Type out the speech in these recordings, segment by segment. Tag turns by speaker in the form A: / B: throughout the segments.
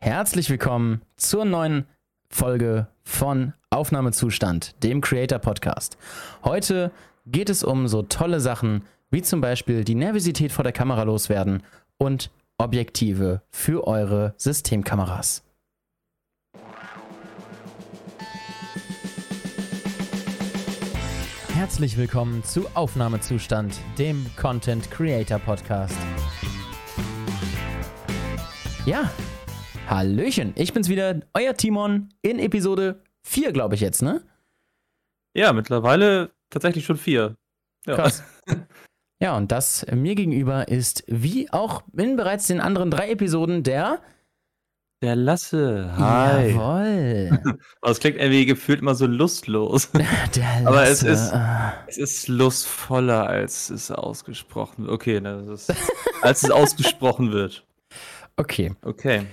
A: Herzlich willkommen zur neuen Folge von Aufnahmezustand, dem Creator Podcast. Heute geht es um so tolle Sachen wie zum Beispiel die Nervosität vor der Kamera loswerden und Objektive für eure Systemkameras. Herzlich willkommen zu Aufnahmezustand, dem Content Creator Podcast. Ja, Hallöchen, ich bin's wieder, euer Timon in Episode 4, glaube ich jetzt, ne?
B: Ja, mittlerweile tatsächlich schon vier. Ja.
A: Krass. Ja, und das mir gegenüber ist, wie auch in bereits den anderen drei Episoden, der.
B: Der Lasse. Hi.
A: Jawoll.
B: Es klingt irgendwie gefühlt immer so lustlos.
A: Der Lasse.
B: Aber es ist-. Es ist lustvoller, als es ausgesprochen wird. Okay, ne, das ist, als es ausgesprochen wird.
A: Okay.
B: Okay.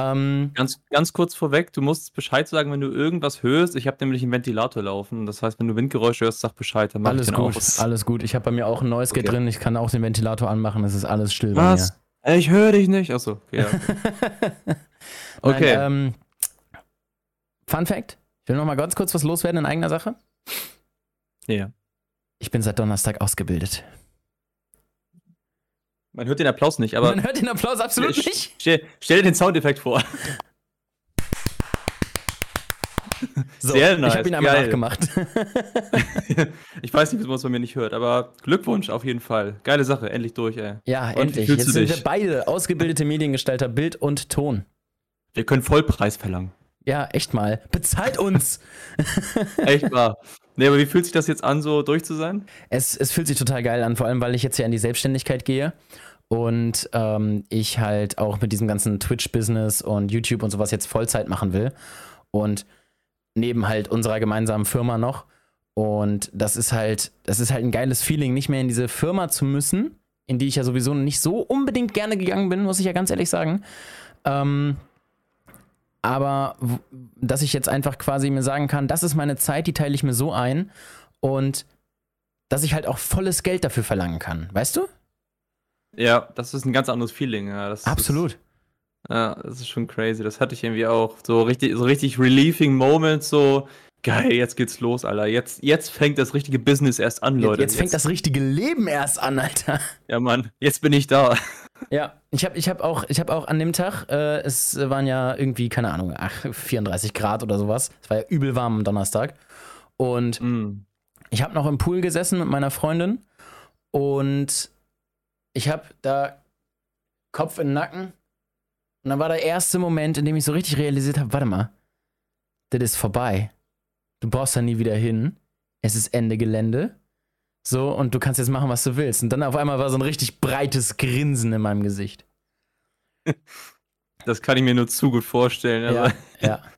A: Ähm,
B: Ganz, ganz kurz vorweg, du musst Bescheid sagen, wenn du irgendwas hörst. Ich habe nämlich einen Ventilator laufen. Das heißt, wenn du Windgeräusche hörst, sag Bescheid, dann mach
A: alles
B: ich den
A: gut,
B: aus.
A: alles gut. Ich habe bei mir auch ein neues Gate
B: Okay.
A: drin. Ich kann auch den Ventilator anmachen. Es ist alles still
B: Was? Ey, Ich höre dich nicht. Achso, okay. Ja.
A: bei mir.
B: Okay.
A: Nein, ähm, Fun Fact: Ich will noch mal ganz kurz was loswerden in eigener Sache.
B: ja.
A: Ich bin seit Donnerstag ausgebildet.
B: Man hört den Applaus nicht, aber
A: Man hört den Applaus absolut
B: Ich-
A: nicht.
B: stell, stell dir den Soundeffekt vor.
A: So,
B: Sehr nice,
A: Ich habe ihn einmal
B: geil.
A: nachgemacht.
B: ich weiß nicht, wie man es bei mir nicht hört, aber Glückwunsch auf jeden Fall. Geile Sache, endlich durch, ey.
A: Ja,
B: Und
A: endlich. Jetzt sind wir beide ausgebildete Mediengestalter Bild und Ton.
B: Wir können Vollpreis verlangen.
A: Ja, echt mal. Bezahlt uns.
B: Echt wahr. Nee, aber wie fühlt sich das jetzt an, so durch zu sein?
A: es, es fühlt sich total geil an, vor allem weil ich jetzt ja in die Selbstständigkeit gehe und ähm, ich halt auch mit diesem ganzen Twitch-Business und YouTube und sowas jetzt Vollzeit machen will. Und neben halt unserer gemeinsamen Firma noch. Und das ist halt, das ist halt ein geiles Feeling, nicht mehr in diese Firma zu müssen, in die ich ja sowieso nicht so unbedingt gerne gegangen bin, muss ich ja ganz ehrlich sagen. Ähm, aber dass ich jetzt einfach quasi mir sagen kann, das ist meine Zeit, die teile ich mir so ein und dass ich halt auch volles Geld dafür verlangen kann, weißt du?
B: Ja, das ist ein ganz anderes Feeling. Ja,
A: Absolut.
B: Ist, ja, das ist schon crazy. Das hatte ich irgendwie auch. So richtig, so richtig relieving Moments, so geil, jetzt geht's los, Alter. Jetzt, jetzt fängt das richtige Business erst an,
A: Jetzt,
B: Leute.
A: jetzt fängt das richtige Leben erst an, Alter.
B: Ja, Mann, jetzt bin ich da.
A: Ja, ich habe ich hab auch, ich hab auch an dem Tag, äh, es waren ja irgendwie, keine Ahnung, ach, 34 Grad oder sowas. Es war ja übel warm am Donnerstag. Und
B: Mm.
A: ich habe noch im Pool gesessen mit meiner Freundin und ich habe da Kopf in den Nacken. Und dann war der erste Moment, in dem ich so richtig realisiert habe, warte mal, das ist vorbei. Du brauchst da nie wieder hin. Es ist Ende Gelände. So, und du kannst jetzt machen, was du willst. Und dann auf einmal war so ein richtig breites Grinsen in meinem Gesicht.
B: Das kann ich mir nur zu gut vorstellen.
A: Ja, ja.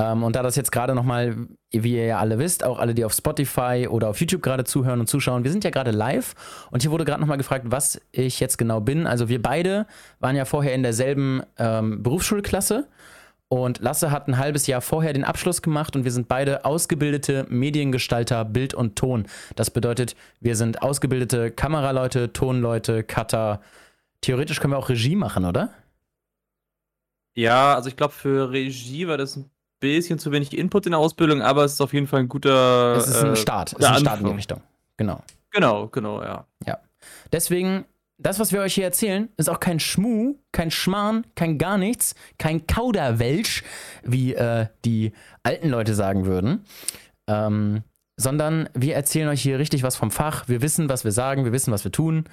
A: Ähm, und da das jetzt gerade nochmal, wie ihr ja alle wisst, auch alle, die auf Spotify oder auf YouTube gerade zuhören und zuschauen, wir sind ja gerade live und hier wurde gerade nochmal gefragt, was ich jetzt genau bin. Also wir beide waren ja vorher in derselben ähm, Berufsschulklasse und Lasse hat ein halbes Jahr vorher den Abschluss gemacht und wir sind beide ausgebildete Mediengestalter Bild und Ton. Das bedeutet, wir sind ausgebildete Kameraleute, Tonleute, Cutter. Theoretisch können wir auch Regie machen, oder?
B: Ja, also ich glaube, für Regie war das ein bisschen zu wenig Input in der Ausbildung, aber es ist auf jeden Fall ein guter.
A: Es ist ein
B: äh,
A: Start. Es ist ein Start in die
B: Anfang.
A: Richtung. Genau.
B: Genau, genau, ja.
A: Deswegen, das, was wir euch hier erzählen, ist auch kein Schmu, kein Schmarrn, kein gar nichts, kein Kauderwelsch, wie äh, die alten Leute sagen würden. Ähm, sondern wir erzählen euch hier richtig was vom Fach. Wir wissen, was wir sagen, wir wissen, was wir tun.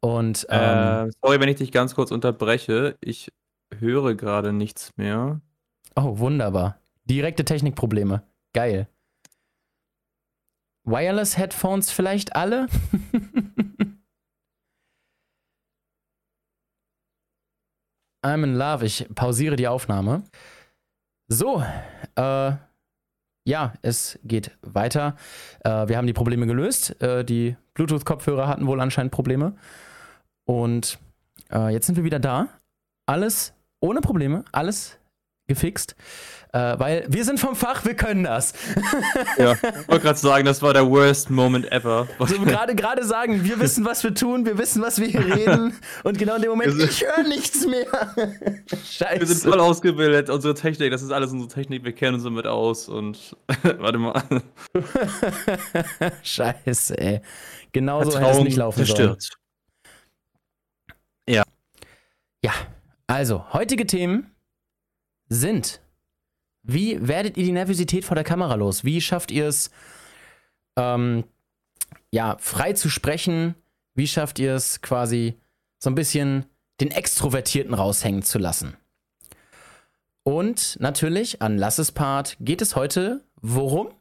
A: Und ähm,
B: Äh, sorry, wenn ich dich ganz kurz unterbreche. Ich höre gerade nichts mehr.
A: oh, wunderbar. Direkte Technikprobleme. Geil. Wireless Headphones vielleicht alle? I'm in love. Ich pausiere die Aufnahme. So, äh, ja, es geht weiter. Äh, wir haben die Probleme gelöst. Äh, die Bluetooth-Kopfhörer hatten wohl anscheinend Probleme. Und äh, jetzt sind wir wieder da. Alles ohne Probleme, alles gefixt. Äh, weil wir sind vom Fach, wir können das.
B: ja, ich wollte gerade sagen, das war der worst moment ever.
A: Also gerade gerade sagen, wir wissen, was wir tun, wir wissen, was wir hier reden. Und genau in dem Moment, ich höre nichts mehr.
B: Scheiße. Wir sind voll ausgebildet, unsere Technik, das ist alles unsere Technik, wir kennen uns damit aus und warte mal.
A: Scheiße, ey. Genauso hätte es nicht laufen zerstört. sollen.
B: Ja.
A: Ja, also, heutige Themen sind wie werdet ihr die Nervosität vor der Kamera los? Wie schafft ihr es, ähm, ja, frei zu sprechen? Wie schafft ihr es quasi so ein bisschen den Extrovertierten raushängen zu lassen? Und natürlich an Lasses Part geht es heute worum?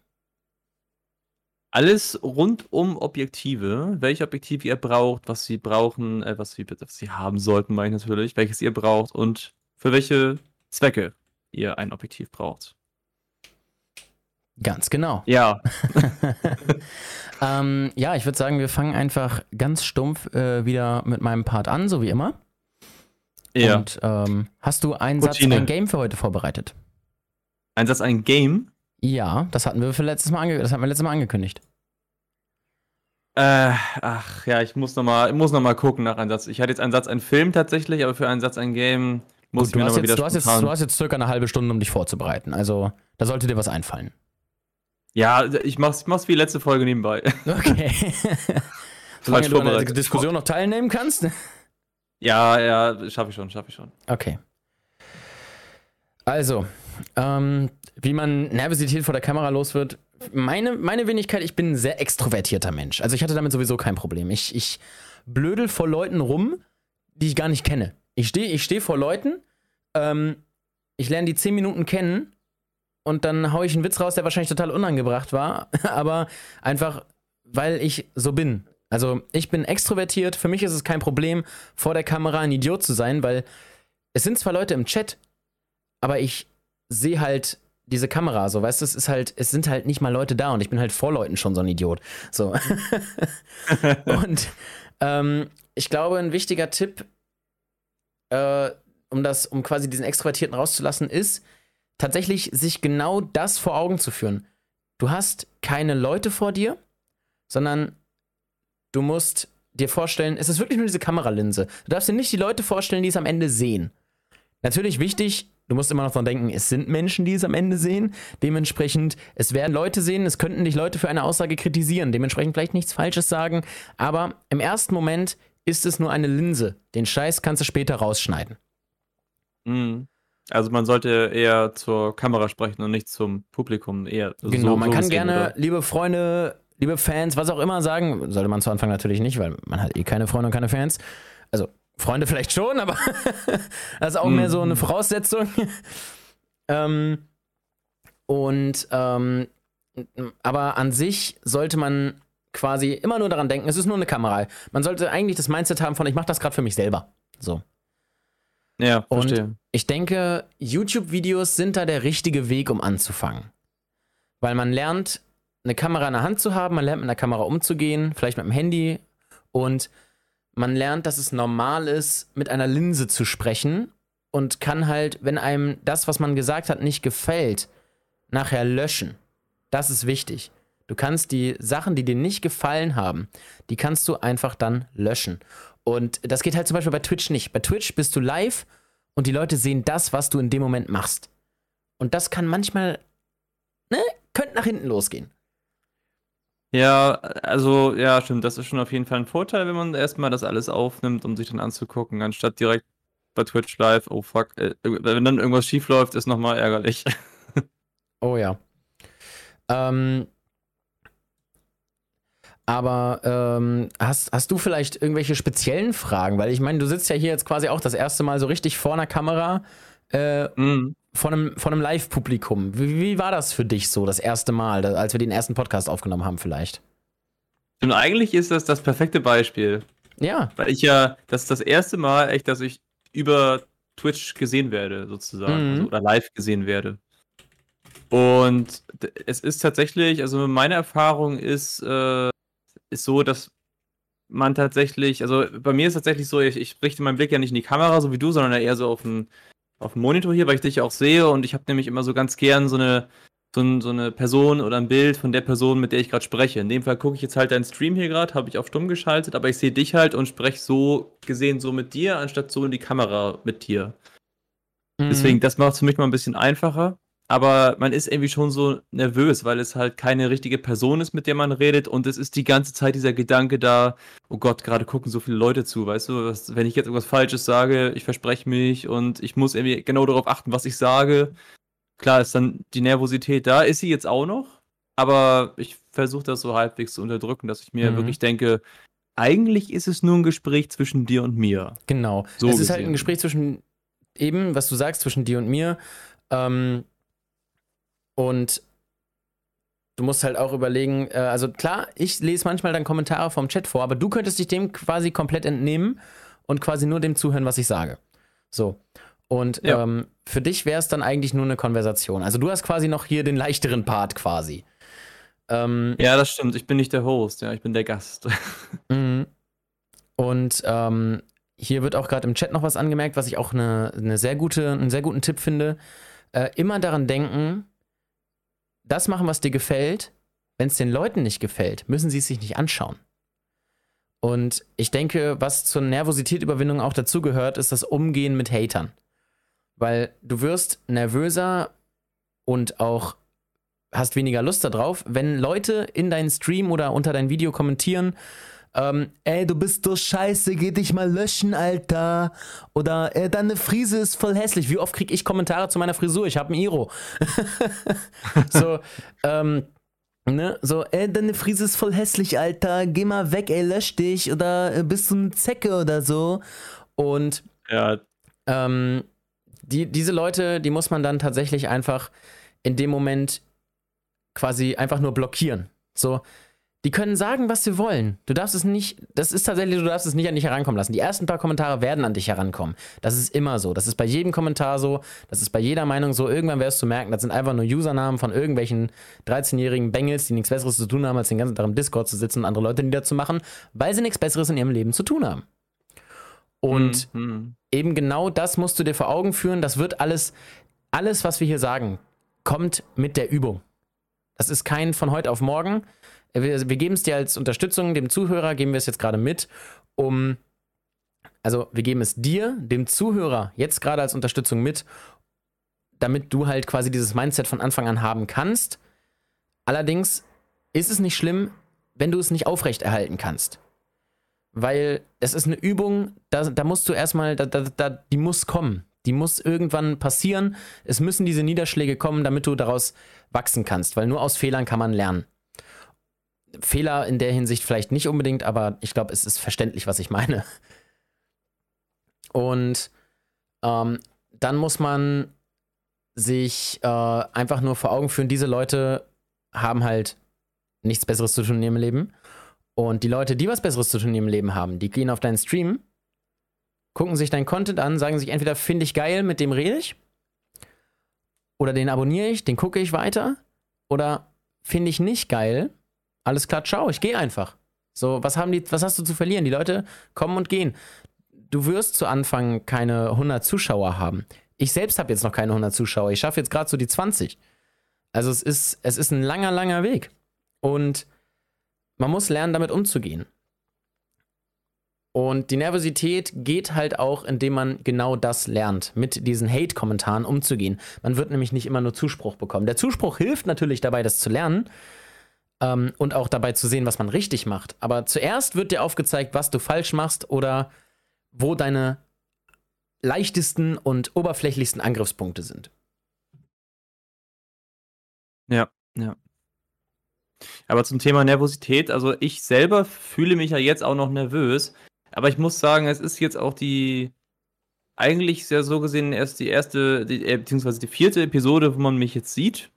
B: Alles rund um Objektive, welche Objektive ihr braucht, was sie brauchen, äh, was, sie, was sie haben sollten, meine ich natürlich, welches ihr braucht und für welche Zwecke ihr ein Objektiv braucht.
A: Ganz genau.
B: Ja.
A: ähm, ja, ich würde sagen, wir fangen einfach ganz stumpf äh, wieder mit meinem Part an, so wie immer. Ja. Und ähm, hast du einen Routine. Satz, ein Game für heute vorbereitet?
B: Ein Satz, ein Game?
A: Ja, das hatten wir für letztes Mal, das hatten wir letztes Mal angekündigt.
B: Äh, ach ja, ich muss nochmal noch, gucken nach einem Satz. Ich hatte jetzt einen Satz, ein Film tatsächlich, aber für einen Satz, ein Game muss Gut,
A: mir nochmal wieder du hast, jetzt, du hast jetzt circa eine halbe Stunde, um dich vorzubereiten. Also, da sollte dir was einfallen.
B: Ja, ich mach's, ich mach's wie letzte Folge nebenbei.
A: Okay. Solange du an der Diskussion noch teilnehmen kannst.
B: Ja, ja, schaffe ich schon, schaffe ich schon.
A: Okay. Also, ähm, wie man Nervosität vor der Kamera los wird. Meine, meine Wenigkeit, ich bin ein sehr extrovertierter Mensch. Also ich hatte damit sowieso kein Problem. Ich, ich blödel vor Leuten rum, die ich gar nicht kenne. Ich stehe ich steh vor Leuten, ähm, ich lerne die zehn Minuten kennen und dann haue ich einen Witz raus, der wahrscheinlich total unangebracht war, aber einfach, weil ich so bin. Also ich bin extrovertiert, für mich ist es kein Problem, vor der Kamera ein Idiot zu sein, weil es sind zwar Leute im Chat, aber ich sehe halt diese Kamera, so, weißt du, es ist halt, es sind halt nicht mal Leute da und ich bin halt vor Leuten schon so ein Idiot. So. und ähm, ich glaube, ein wichtiger Tipp äh, um das, um quasi diesen Extrovertierten rauszulassen, ist tatsächlich sich genau das vor Augen zu führen. Du hast keine Leute vor dir, sondern du musst dir vorstellen, es ist wirklich nur diese Kameralinse. Du darfst dir nicht die Leute vorstellen, die es am Ende sehen. Natürlich wichtig, du musst immer noch dran denken, es sind Menschen, die es am Ende sehen. Dementsprechend, es werden Leute sehen, es könnten dich Leute für eine Aussage kritisieren. Dementsprechend vielleicht nichts Falsches sagen. Aber im ersten Moment ist es nur eine Linse. Den Scheiß kannst du später rausschneiden.
B: Mhm. Also man sollte eher zur Kamera sprechen und nicht zum Publikum. Eher
A: genau, so, man so kann gerne, oder? liebe Freunde, liebe Fans, was auch immer sagen. Sollte man zu Anfang natürlich nicht, weil man hat eh keine Freunde und keine Fans. Also Freunde vielleicht schon, aber das ist auch mhm. mehr so eine Voraussetzung. ähm, und ähm, aber an sich sollte man quasi immer nur daran denken, es ist nur eine Kamera. Man sollte eigentlich das Mindset haben von, ich mache das gerade für mich selber. So.
B: Ja,
A: verstehe. Und ich denke, YouTube-Videos sind da der richtige Weg, um anzufangen. Weil man lernt, eine Kamera in der Hand zu haben, man lernt mit einer Kamera umzugehen, vielleicht mit dem Handy und man lernt, dass es normal ist, mit einer Linse zu sprechen und kann halt, wenn einem das, was man gesagt hat, nicht gefällt, nachher löschen. Das ist wichtig. Du kannst die Sachen, die dir nicht gefallen haben, die kannst du einfach dann löschen. Und das geht halt zum Beispiel bei Twitch nicht. Bei Twitch bist du live und die Leute sehen das, was du in dem Moment machst. Und das kann manchmal, ne, könnte nach hinten losgehen.
B: Ja, also, ja, stimmt. Das ist schon auf jeden Fall ein Vorteil, wenn man erstmal das alles aufnimmt, um sich dann anzugucken, anstatt direkt bei Twitch live, oh fuck, äh, wenn dann irgendwas schief läuft, ist nochmal ärgerlich.
A: oh ja. Ähm, aber ähm, hast, hast du vielleicht irgendwelche speziellen Fragen? Weil ich meine, du sitzt ja hier jetzt quasi auch das erste Mal so richtig vor einer Kamera äh, mm. von einem, von einem Live-Publikum. Wie, wie, war das für dich so, das erste Mal, als wir den ersten Podcast aufgenommen haben, vielleicht?
B: Und eigentlich ist das das perfekte Beispiel.
A: Ja.
B: Weil ich ja, das ist das erste Mal echt, dass ich über Twitch gesehen werde, sozusagen. Mhm. Also, oder live gesehen werde. Und es ist tatsächlich, also meine Erfahrung ist, äh, ist so, dass man tatsächlich, also bei mir ist tatsächlich so, ich, ich richte meinen Blick ja nicht in die Kamera, so wie du, sondern eher so auf den, auf dem Monitor hier, weil ich dich auch sehe und ich habe nämlich immer so ganz gern so eine, so, ein, so, eine Person oder ein Bild von der Person, mit der ich gerade spreche. In dem Fall gucke ich jetzt halt deinen Stream hier gerade, habe ich auf stumm geschaltet, aber ich sehe dich halt und spreche so gesehen so mit dir, anstatt so in die Kamera mit dir. Mhm. Deswegen, das macht es für mich mal ein bisschen einfacher aber man ist irgendwie schon so nervös, weil es halt keine richtige Person ist, mit der man redet und es ist die ganze Zeit dieser Gedanke da, oh Gott, gerade gucken so viele Leute zu, weißt du, was, wenn ich jetzt irgendwas Falsches sage, ich verspreche mich und ich muss irgendwie genau darauf achten, was ich sage. Klar ist dann die Nervosität da, ist sie jetzt auch noch, aber ich versuche das so halbwegs zu unterdrücken, dass ich mir mhm. wirklich denke, eigentlich ist es nur ein Gespräch zwischen dir und mir.
A: Genau. So es gesehen. ist halt ein Gespräch zwischen eben, was du sagst, zwischen dir und mir. Ähm, und du musst halt auch überlegen, äh, also klar, ich lese manchmal dann Kommentare vom Chat vor, aber du könntest dich dem quasi komplett entnehmen und quasi nur dem zuhören, was ich sage. So. Und ja. ähm, für dich wäre es dann eigentlich nur eine Konversation. Also du hast quasi noch hier den leichteren Part quasi.
B: Ähm, ja, das stimmt. Ich bin nicht der Host, ja, ich bin der Gast.
A: Mhm. Und ähm, hier wird auch gerade im Chat noch was angemerkt, was ich auch eine, eine sehr gute, einen sehr guten Tipp finde. Äh, immer daran denken, das machen, was dir gefällt. Wenn es den Leuten nicht gefällt, müssen sie es sich nicht anschauen. Und ich denke, was zur Nervositätüberwindung auch dazugehört, ist das Umgehen mit Hatern. Weil du wirst nervöser und auch hast weniger Lust darauf, wenn Leute in deinen Stream oder unter dein Video kommentieren ähm, ey, du bist so scheiße, geh dich mal löschen, Alter. Oder, äh, deine Frise ist voll hässlich. Wie oft krieg ich Kommentare zu meiner Frisur? Ich hab ein Iro. so, ähm, ne, so, ey, deine Frise ist voll hässlich, Alter. Geh mal weg, ey, lösch dich. Oder äh, bist du eine Zecke oder so. Und, ja. ähm, die, diese Leute, die muss man dann tatsächlich einfach in dem Moment quasi einfach nur blockieren. So, die können sagen, was sie wollen. Du darfst es nicht, das ist tatsächlich, du darfst es nicht an dich herankommen lassen. Die ersten paar Kommentare werden an dich herankommen. Das ist immer so. Das ist bei jedem Kommentar so. Das ist bei jeder Meinung so. Irgendwann wirst du merken, das sind einfach nur Usernamen von irgendwelchen 13-jährigen Bengels, die nichts Besseres zu tun haben, als den ganzen Tag im Discord zu sitzen und andere Leute niederzumachen, weil sie nichts Besseres in ihrem Leben zu tun haben. Und mhm. eben genau das musst du dir vor Augen führen. Das wird alles, alles, was wir hier sagen, kommt mit der Übung. Das ist kein von heute auf morgen wir, wir geben es dir als Unterstützung, dem Zuhörer geben wir es jetzt gerade mit, um, also wir geben es dir, dem Zuhörer, jetzt gerade als Unterstützung mit, damit du halt quasi dieses Mindset von Anfang an haben kannst. Allerdings ist es nicht schlimm, wenn du es nicht aufrechterhalten kannst. Weil es ist eine Übung, da, da musst du erstmal, da, da, da, die muss kommen. Die muss irgendwann passieren. Es müssen diese Niederschläge kommen, damit du daraus wachsen kannst. Weil nur aus Fehlern kann man lernen. Fehler in der Hinsicht vielleicht nicht unbedingt, aber ich glaube, es ist verständlich, was ich meine. Und ähm, dann muss man sich äh, einfach nur vor Augen führen, diese Leute haben halt nichts Besseres zu tun ihrem Leben. Und die Leute, die was Besseres zu tun ihrem Leben haben, die gehen auf deinen Stream, gucken sich deinen Content an, sagen sich entweder finde ich geil, mit dem rede ich, oder den abonniere ich, den gucke ich weiter, oder finde ich nicht geil, alles klar, ciao, ich gehe einfach. So, was haben die, was hast du zu verlieren? Die Leute kommen und gehen. Du wirst zu Anfang keine 100 Zuschauer haben. Ich selbst habe jetzt noch keine 100 Zuschauer. Ich schaffe jetzt gerade so die 20. Also es ist, es ist ein langer, langer Weg. Und man muss lernen, damit umzugehen. Und die Nervosität geht halt auch, indem man genau das lernt, mit diesen Hate-Kommentaren umzugehen. Man wird nämlich nicht immer nur Zuspruch bekommen. Der Zuspruch hilft natürlich dabei, das zu lernen, ähm, und auch dabei zu sehen, was man richtig macht. Aber zuerst wird dir aufgezeigt, was du falsch machst oder wo deine leichtesten und oberflächlichsten Angriffspunkte sind.
B: Ja, ja. Aber zum Thema Nervosität, also ich selber fühle mich ja jetzt auch noch nervös, aber ich muss sagen, es ist jetzt auch die eigentlich sehr so gesehen erst die erste, die, äh, beziehungsweise die vierte Episode, wo man mich jetzt sieht.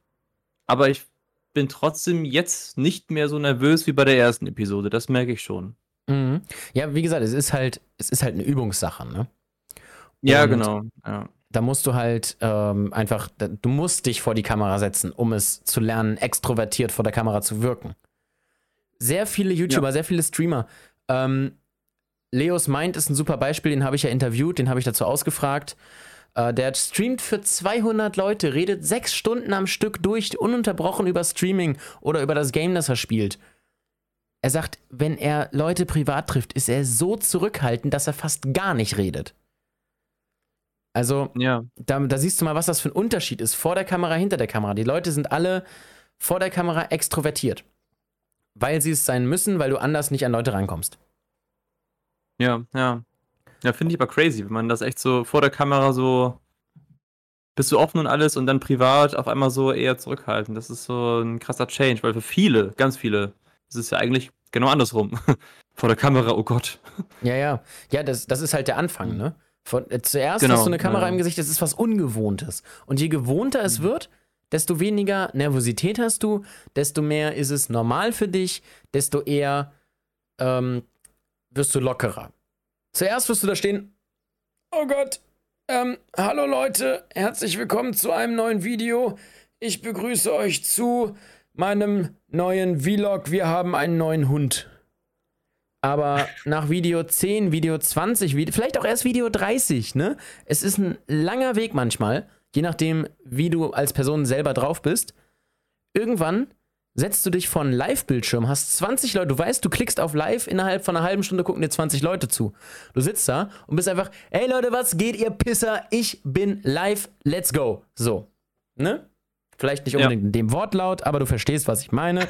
B: Aber ich bin trotzdem jetzt nicht mehr so nervös wie bei der ersten Episode. Das merke ich schon.
A: Mhm. Ja, wie gesagt, es ist halt, es ist halt eine Übungssache, ne?
B: Ja, genau. Ja.
A: Da musst du halt ähm, einfach, du musst dich vor die Kamera setzen, um es zu lernen, extrovertiert vor der Kamera zu wirken. Sehr viele YouTuber, ja. sehr viele Streamer. Ähm, Leos Mind ist ein super Beispiel, den habe ich ja interviewt, den habe ich dazu ausgefragt. Äh, der streamt für 200 Leute, redet sechs Stunden am Stück durch, ununterbrochen über Streaming oder über das Game, das er spielt. Er sagt, wenn er Leute privat trifft, ist er so zurückhaltend, dass er fast gar nicht redet. Also,
B: Ja.
A: da, da siehst du mal, was das für ein Unterschied ist. Vor der Kamera, hinter der Kamera. Die Leute sind alle vor der Kamera extrovertiert. Weil sie es sein müssen, weil du anders nicht an Leute rankommst.
B: Ja, ja. Ja, finde ich aber crazy, wenn man das echt so vor der Kamera so bist du offen und alles und dann privat auf einmal so eher zurückhalten. Das ist so ein krasser Change, weil für viele, ganz viele, ist es ja eigentlich genau andersrum. vor der Kamera, oh Gott.
A: Ja, ja. Ja, das, das ist halt der Anfang, ne? Von, äh, zuerst
B: Genau,
A: hast du eine Kamera
B: ja.
A: im Gesicht, das ist was Ungewohntes. Und je gewohnter es wird, desto weniger Nervosität hast du, desto mehr ist es normal für dich, desto eher ähm, wirst du lockerer. Zuerst wirst du da stehen, oh Gott, ähm, hallo Leute, herzlich willkommen zu einem neuen Video. Ich begrüße euch zu meinem neuen Vlog. Wir haben einen neuen Hund. Aber nach Video 10, Video 20, Vide- vielleicht auch erst Video 30, ne? Es ist ein langer Weg manchmal, je nachdem, wie du als Person selber drauf bist. Irgendwann setzt du dich vor einen Live-Bildschirm, hast 20 Leute, du weißt, du klickst auf Live, innerhalb von einer halben Stunde gucken dir 20 Leute zu. Du sitzt da und bist einfach, hey Leute, was geht, ihr Pisser? Ich bin live, let's go. So, ne? Vielleicht nicht
B: Ja.
A: unbedingt in dem Wortlaut, aber du verstehst, was ich meine.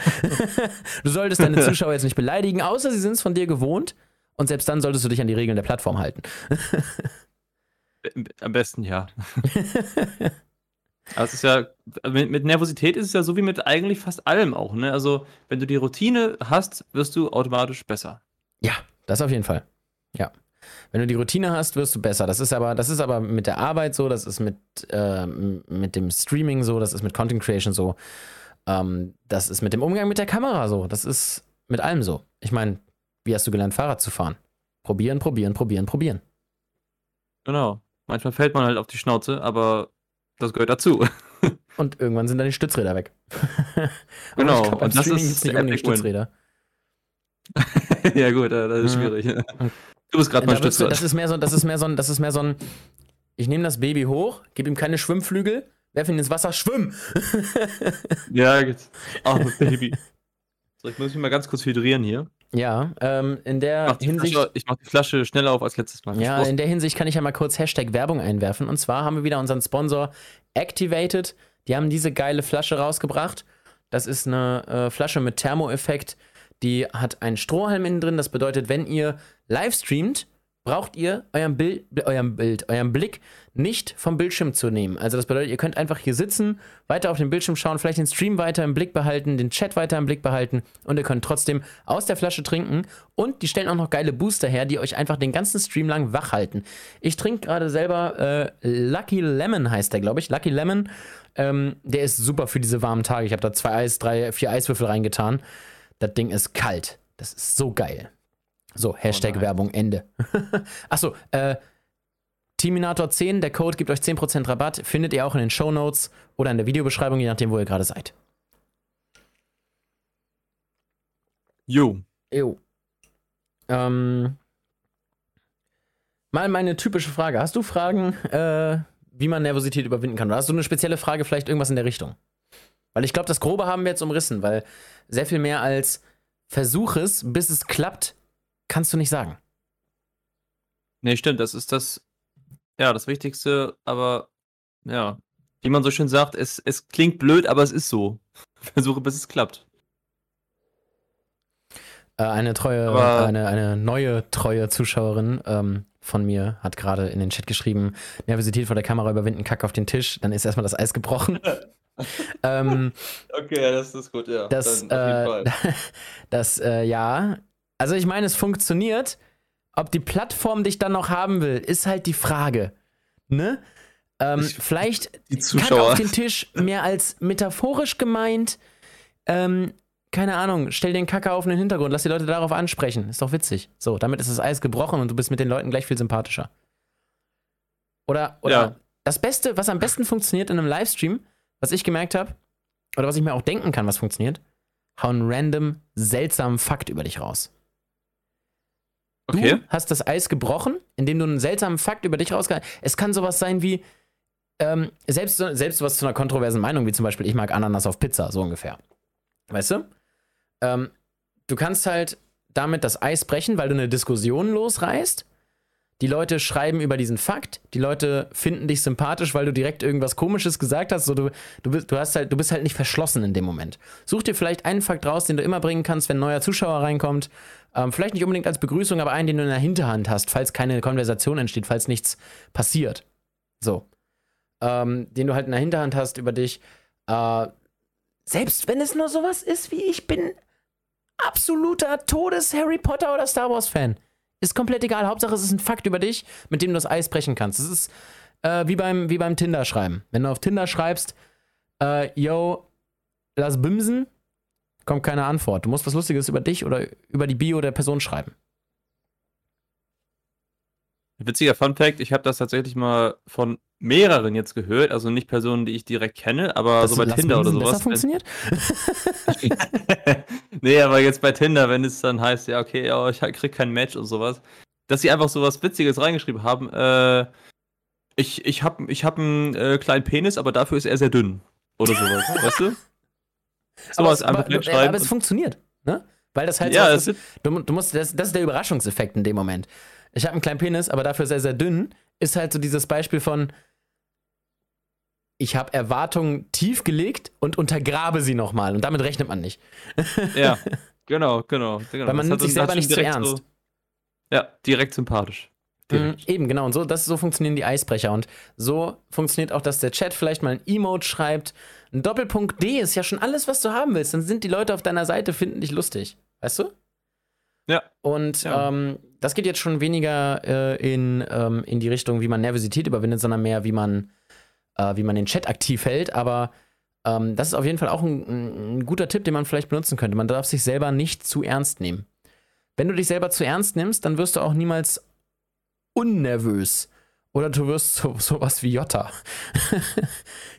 A: du solltest deine Zuschauer jetzt nicht beleidigen, außer sie sind es von dir gewohnt. Und selbst dann solltest du dich an die Regeln der Plattform halten.
B: Am besten ja. Aber es ist ja, mit, mit Nervosität ist es ja so wie mit eigentlich fast allem auch, ne? Also, wenn du die Routine hast, wirst du automatisch besser.
A: Ja, das auf jeden Fall. Ja. Wenn du die Routine hast, wirst du besser. Das ist aber, das ist aber mit der Arbeit so, das ist mit, ähm, mit dem Streaming so, das ist mit Content Creation so, ähm, das ist mit dem Umgang mit der Kamera so, das ist mit allem so. Ich meine, wie hast du gelernt, Fahrrad zu fahren? Probieren, probieren, probieren, probieren.
B: Genau. Manchmal fällt man halt auf die Schnauze, aber das gehört dazu.
A: Und irgendwann sind dann die Stützräder weg.
B: Genau,
A: glaub,
B: und das
A: Streaming
B: ist
A: nicht unbedingt. Stützräder.
B: ja, gut, äh, das ist schwierig. Du bist gerade mein
A: wirst du,
B: Stützrad.
A: das ist mehr so, das ist mehr so ein, das ist mehr so ein, ich nehme das Baby hoch, gebe ihm keine Schwimmflügel, werfe ihn ins Wasser, schwimm!
B: Ja, jetzt. Armes Baby. So, ich muss mich mal ganz kurz hydrieren hier.
A: Ja, ähm, in
B: Ich
A: der
B: die
A: Hinsicht.
B: Flasche, ich mach die Flasche schneller auf als letztes Mal.
A: Ja, in der Hinsicht kann ich ja mal kurz Hashtag Werbung einwerfen. Und zwar haben wir wieder unseren Sponsor Activated. Die haben diese geile Flasche rausgebracht. Das ist eine äh, Flasche mit Thermoeffekt. Die hat einen Strohhalm innen drin. Das bedeutet, wenn ihr live streamt, braucht ihr euren Bild, euren Bild, euren Blick nicht vom Bildschirm zu nehmen. Also das bedeutet, ihr könnt einfach hier sitzen, weiter auf den Bildschirm schauen, vielleicht den Stream weiter im Blick behalten, den Chat weiter im Blick behalten und ihr könnt trotzdem aus der Flasche trinken und die stellen auch noch geile Booster her, die euch einfach den ganzen Stream lang wach halten. Ich trinke gerade selber äh, Lucky Lemon heißt der, glaube ich. Lucky Lemon, ähm, der ist super für diese warmen Tage. Ich habe da zwei Eis, drei, vier Eiswürfel reingetan. Das Ding ist kalt. Das ist so geil. So, Hashtag
B: nice.
A: Werbung, Ende. Achso, äh, Teaminator 10, der Code gibt euch 10% Rabatt. Findet ihr auch in den Show Notes oder in der Videobeschreibung, je nachdem, wo ihr gerade seid.
B: Jo.
A: Jo. Ähm, mal meine typische Frage. Hast du Fragen, äh, wie man Nervosität überwinden kann? Oder hast du eine spezielle Frage, vielleicht irgendwas in der Richtung? Weil ich glaube, das Grobe haben wir jetzt umrissen, weil sehr viel mehr als versuch es, bis es klappt, kannst du nicht sagen.
B: Nee, stimmt, das ist das, ja, das Wichtigste, aber ja, wie man so schön sagt, es, es klingt blöd, aber es ist so. Versuche, bis es klappt.
A: Äh, eine treue,
B: Aber-
A: eine, eine neue treue Zuschauerin ähm, von mir hat gerade in den Chat geschrieben: Nervosität vor der Kamera überwinden, Kack auf den Tisch. Dann ist erstmal das Eis gebrochen. ähm,
B: Okay, das ist gut, ja.
A: das, äh, das, äh, ja. Also ich meine, es funktioniert. Ob die Plattform dich dann noch haben will, ist halt die Frage. Ne? Ähm,
B: Ich-
A: vielleicht
B: Zuschauer.
A: auf den Tisch mehr als metaphorisch gemeint. Ähm, keine Ahnung, stell den Kacke auf in den Hintergrund, lass die Leute darauf ansprechen. Ist doch witzig. So, damit ist das Eis gebrochen und du bist mit den Leuten gleich viel sympathischer. Oder, oder
B: Ja.
A: das Beste, was am besten funktioniert in einem Livestream, was ich gemerkt habe, oder was ich mir auch denken kann, was funktioniert, hau einen random, seltsamen Fakt über dich raus. Okay. Du hast das Eis gebrochen, indem du einen seltsamen Fakt über dich rausgehst. Es kann sowas sein wie, ähm, selbst, selbst was zu einer kontroversen Meinung, wie zum Beispiel, ich mag Ananas auf Pizza, so ungefähr. Weißt du? Ähm, du kannst halt damit das Eis brechen, weil du eine Diskussion losreißt. Die Leute schreiben über diesen Fakt, die Leute finden dich sympathisch, weil du direkt irgendwas Komisches gesagt hast. So, du, du, bist, du, hast halt, du bist halt nicht verschlossen in dem Moment. Such dir vielleicht einen Fakt raus, den du immer bringen kannst, wenn ein neuer Zuschauer reinkommt. Ähm, vielleicht nicht unbedingt als Begrüßung, aber einen, den du in der Hinterhand hast, falls keine Konversation entsteht, falls nichts passiert. So. Ähm, den du halt in der Hinterhand hast über dich. Äh, selbst wenn es nur sowas ist wie ich bin absoluter Todes-Harry Potter oder Star Wars-Fan. Ist komplett egal. Hauptsache, es ist ein Fakt über dich, mit dem du das Eis brechen kannst. Es ist äh, wie beim, wie beim Tinder-Schreiben. Wenn du auf Tinder schreibst, äh, yo, lass bimsen, kommt keine Antwort. Du musst was Lustiges über dich oder über die Bio der Person schreiben.
B: Witziger Fun Fact, ich habe das tatsächlich mal von mehreren jetzt gehört, also nicht Personen, die ich direkt kenne, aber das so bei Tinder oder sowas. Besser
A: funktioniert?
B: nee, aber jetzt bei Tinder, wenn es dann heißt, ja, okay, ja, ich krieg kein Match und sowas, dass sie einfach sowas Witziges reingeschrieben haben, äh, ich, ich habe ich hab einen äh, kleinen Penis, aber dafür ist er sehr dünn. Oder sowas, weißt du?
A: Sowas aber, einfach aber, aber es funktioniert, ne? Weil das halt
B: ja,
A: so, das du, du musst, das, das ist der Überraschungseffekt in dem Moment ich habe einen kleinen Penis, aber dafür sehr, sehr dünn, ist halt so dieses Beispiel von, ich habe Erwartungen tief gelegt und untergrabe sie nochmal. Und damit rechnet man nicht.
B: ja, genau, genau. genau.
A: Weil man nimmt sich selber nicht zu ernst. So,
B: ja, direkt sympathisch.
A: Mhm, eben, genau. Und so, das, so funktionieren die Eisbrecher. Und so funktioniert auch, dass der Chat vielleicht mal ein Emote schreibt. Ein Doppelpunkt D ist ja schon alles, was du haben willst. Dann sind die Leute auf deiner Seite, finden dich lustig. Weißt du?
B: Ja.
A: Und ja. Ähm, das geht jetzt schon weniger äh, in, ähm, in die Richtung, wie man Nervosität überwindet, sondern mehr, wie man, äh, wie man den Chat aktiv hält. Aber ähm, das ist auf jeden Fall auch ein, ein, guter Tipp, den man vielleicht benutzen könnte. Man darf sich selber nicht zu ernst nehmen. Wenn du dich selber zu ernst nimmst, dann wirst du auch niemals unnervös. Oder du wirst so, sowas wie Jota.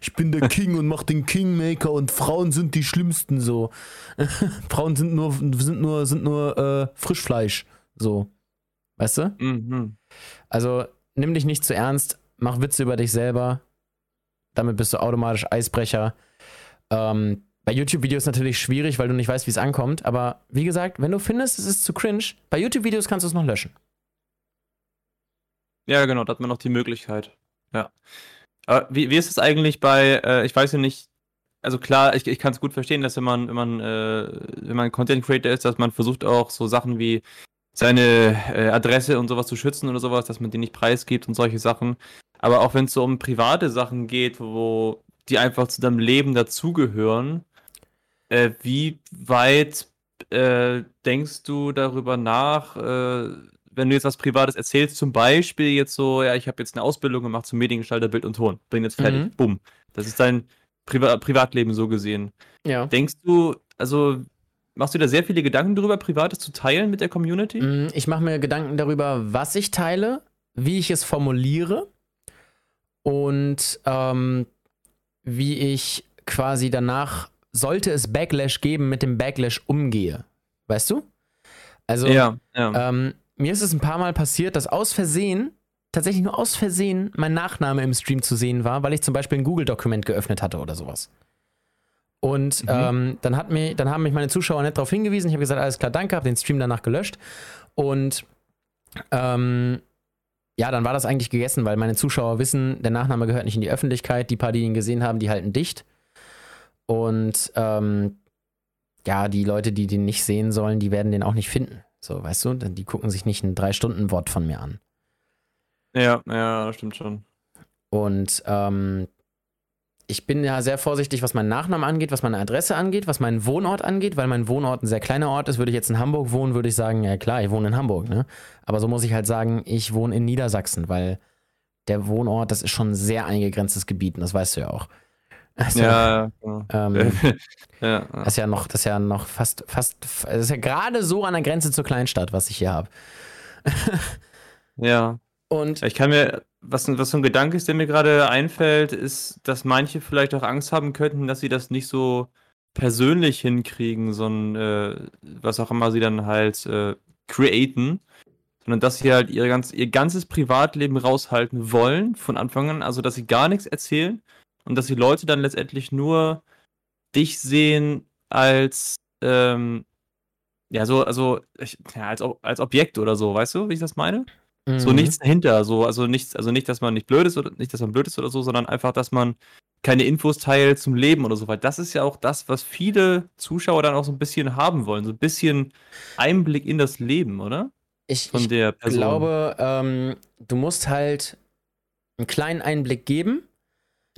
A: ich bin der King und mach den Kingmaker und Frauen sind die schlimmsten so. Frauen sind nur, sind nur, sind nur äh, Frischfleisch. So. Weißt du? Mhm. Also nimm dich nicht zu ernst, mach Witze über dich selber. Damit bist du automatisch Eisbrecher. Ähm, bei YouTube-Videos natürlich schwierig, weil du nicht weißt, wie es ankommt. Aber wie gesagt, wenn du findest, es ist zu cringe, bei YouTube-Videos kannst du es noch löschen.
B: Ja, genau, da hat man noch die Möglichkeit. Ja. Aber wie, wie ist es eigentlich bei, äh, ich weiß ja nicht, also klar, ich, ich kann es gut verstehen, dass wenn man, wenn man, äh, wenn man Content Creator ist, dass man versucht auch so Sachen wie seine äh, Adresse und sowas zu schützen oder sowas, dass man die nicht preisgibt und solche Sachen. Aber auch wenn es so um private Sachen geht, wo die einfach zu deinem Leben dazugehören, äh, wie weit äh, denkst du darüber nach, äh, wenn du jetzt was Privates erzählst, zum Beispiel jetzt so, ja, ich habe jetzt eine Ausbildung gemacht zum Mediengestalter Bild und Ton, bin jetzt fertig, mhm. bumm. Das ist dein Priva Privatleben so gesehen.
A: Ja.
B: Denkst du, also Machst du da sehr viele Gedanken darüber, Privates zu teilen mit der Community?
A: Mm, ich mache mir Gedanken darüber, was ich teile, wie ich es formuliere und ähm, wie ich quasi danach, sollte es Backlash geben, mit dem Backlash umgehe. Weißt du? Also,
B: ja, ja.
A: Ähm, mir ist es ein paar Mal passiert, dass aus Versehen, tatsächlich nur aus Versehen, mein Nachname im Stream zu sehen war, weil ich zum Beispiel ein Google-Dokument geöffnet hatte oder sowas. Und mhm. ähm, dann, hat mir, dann haben mich meine Zuschauer nicht darauf hingewiesen. Ich habe gesagt, alles klar, danke, habe den Stream danach gelöscht. Und ähm, ja, dann war das eigentlich gegessen, weil meine Zuschauer wissen, der Nachname gehört nicht in die Öffentlichkeit. Die paar, die ihn gesehen haben, die halten dicht. Und ähm, ja, die Leute, die den nicht sehen sollen, die werden den auch nicht finden. So, weißt du, die gucken sich nicht ein Drei-Stunden-Wort von mir an.
B: Ja, ja, stimmt schon.
A: Und ähm, ich bin ja sehr vorsichtig, was meinen Nachnamen angeht, was meine Adresse angeht, was meinen Wohnort angeht, weil mein Wohnort ein sehr kleiner Ort ist. Würde ich jetzt in Hamburg wohnen, würde ich sagen, ja klar, ich wohne in Hamburg, ne? Aber so muss ich halt sagen, ich wohne in Niedersachsen, weil der Wohnort, das ist schon ein sehr eingegrenztes Gebiet und das weißt du ja auch.
B: Also, ja, ja.
A: Ähm, ja, ja. Das ist ja noch, das ist ja noch fast, fast, das ist ja gerade so an der Grenze zur Kleinstadt, was ich hier habe.
B: ja. Und ich kann mir was, was so ein Gedanke ist, der mir gerade einfällt, ist, dass manche vielleicht auch Angst haben könnten, dass sie das nicht so persönlich hinkriegen, so ein, äh, was auch immer sie dann halt äh, createn, sondern dass sie halt ihr, ganz, ihr ganzes Privatleben raushalten wollen von Anfang an, also dass sie gar nichts erzählen und dass die Leute dann letztendlich nur dich sehen als, ähm, ja, so, also, ich, ja, als, als Objekt oder so, weißt du, wie ich das meine? Mhm. So nichts dahinter, so, also nichts, also nicht, dass man nicht blöd ist oder nicht, dass man blöd ist oder so, sondern einfach, dass man keine Infos teilt zum Leben oder so, weil das ist ja auch das, was viele Zuschauer dann auch so ein bisschen haben wollen, so ein bisschen Einblick in das Leben, oder?
A: Ich, Von der Person. glaube, ähm, du musst halt einen kleinen Einblick geben.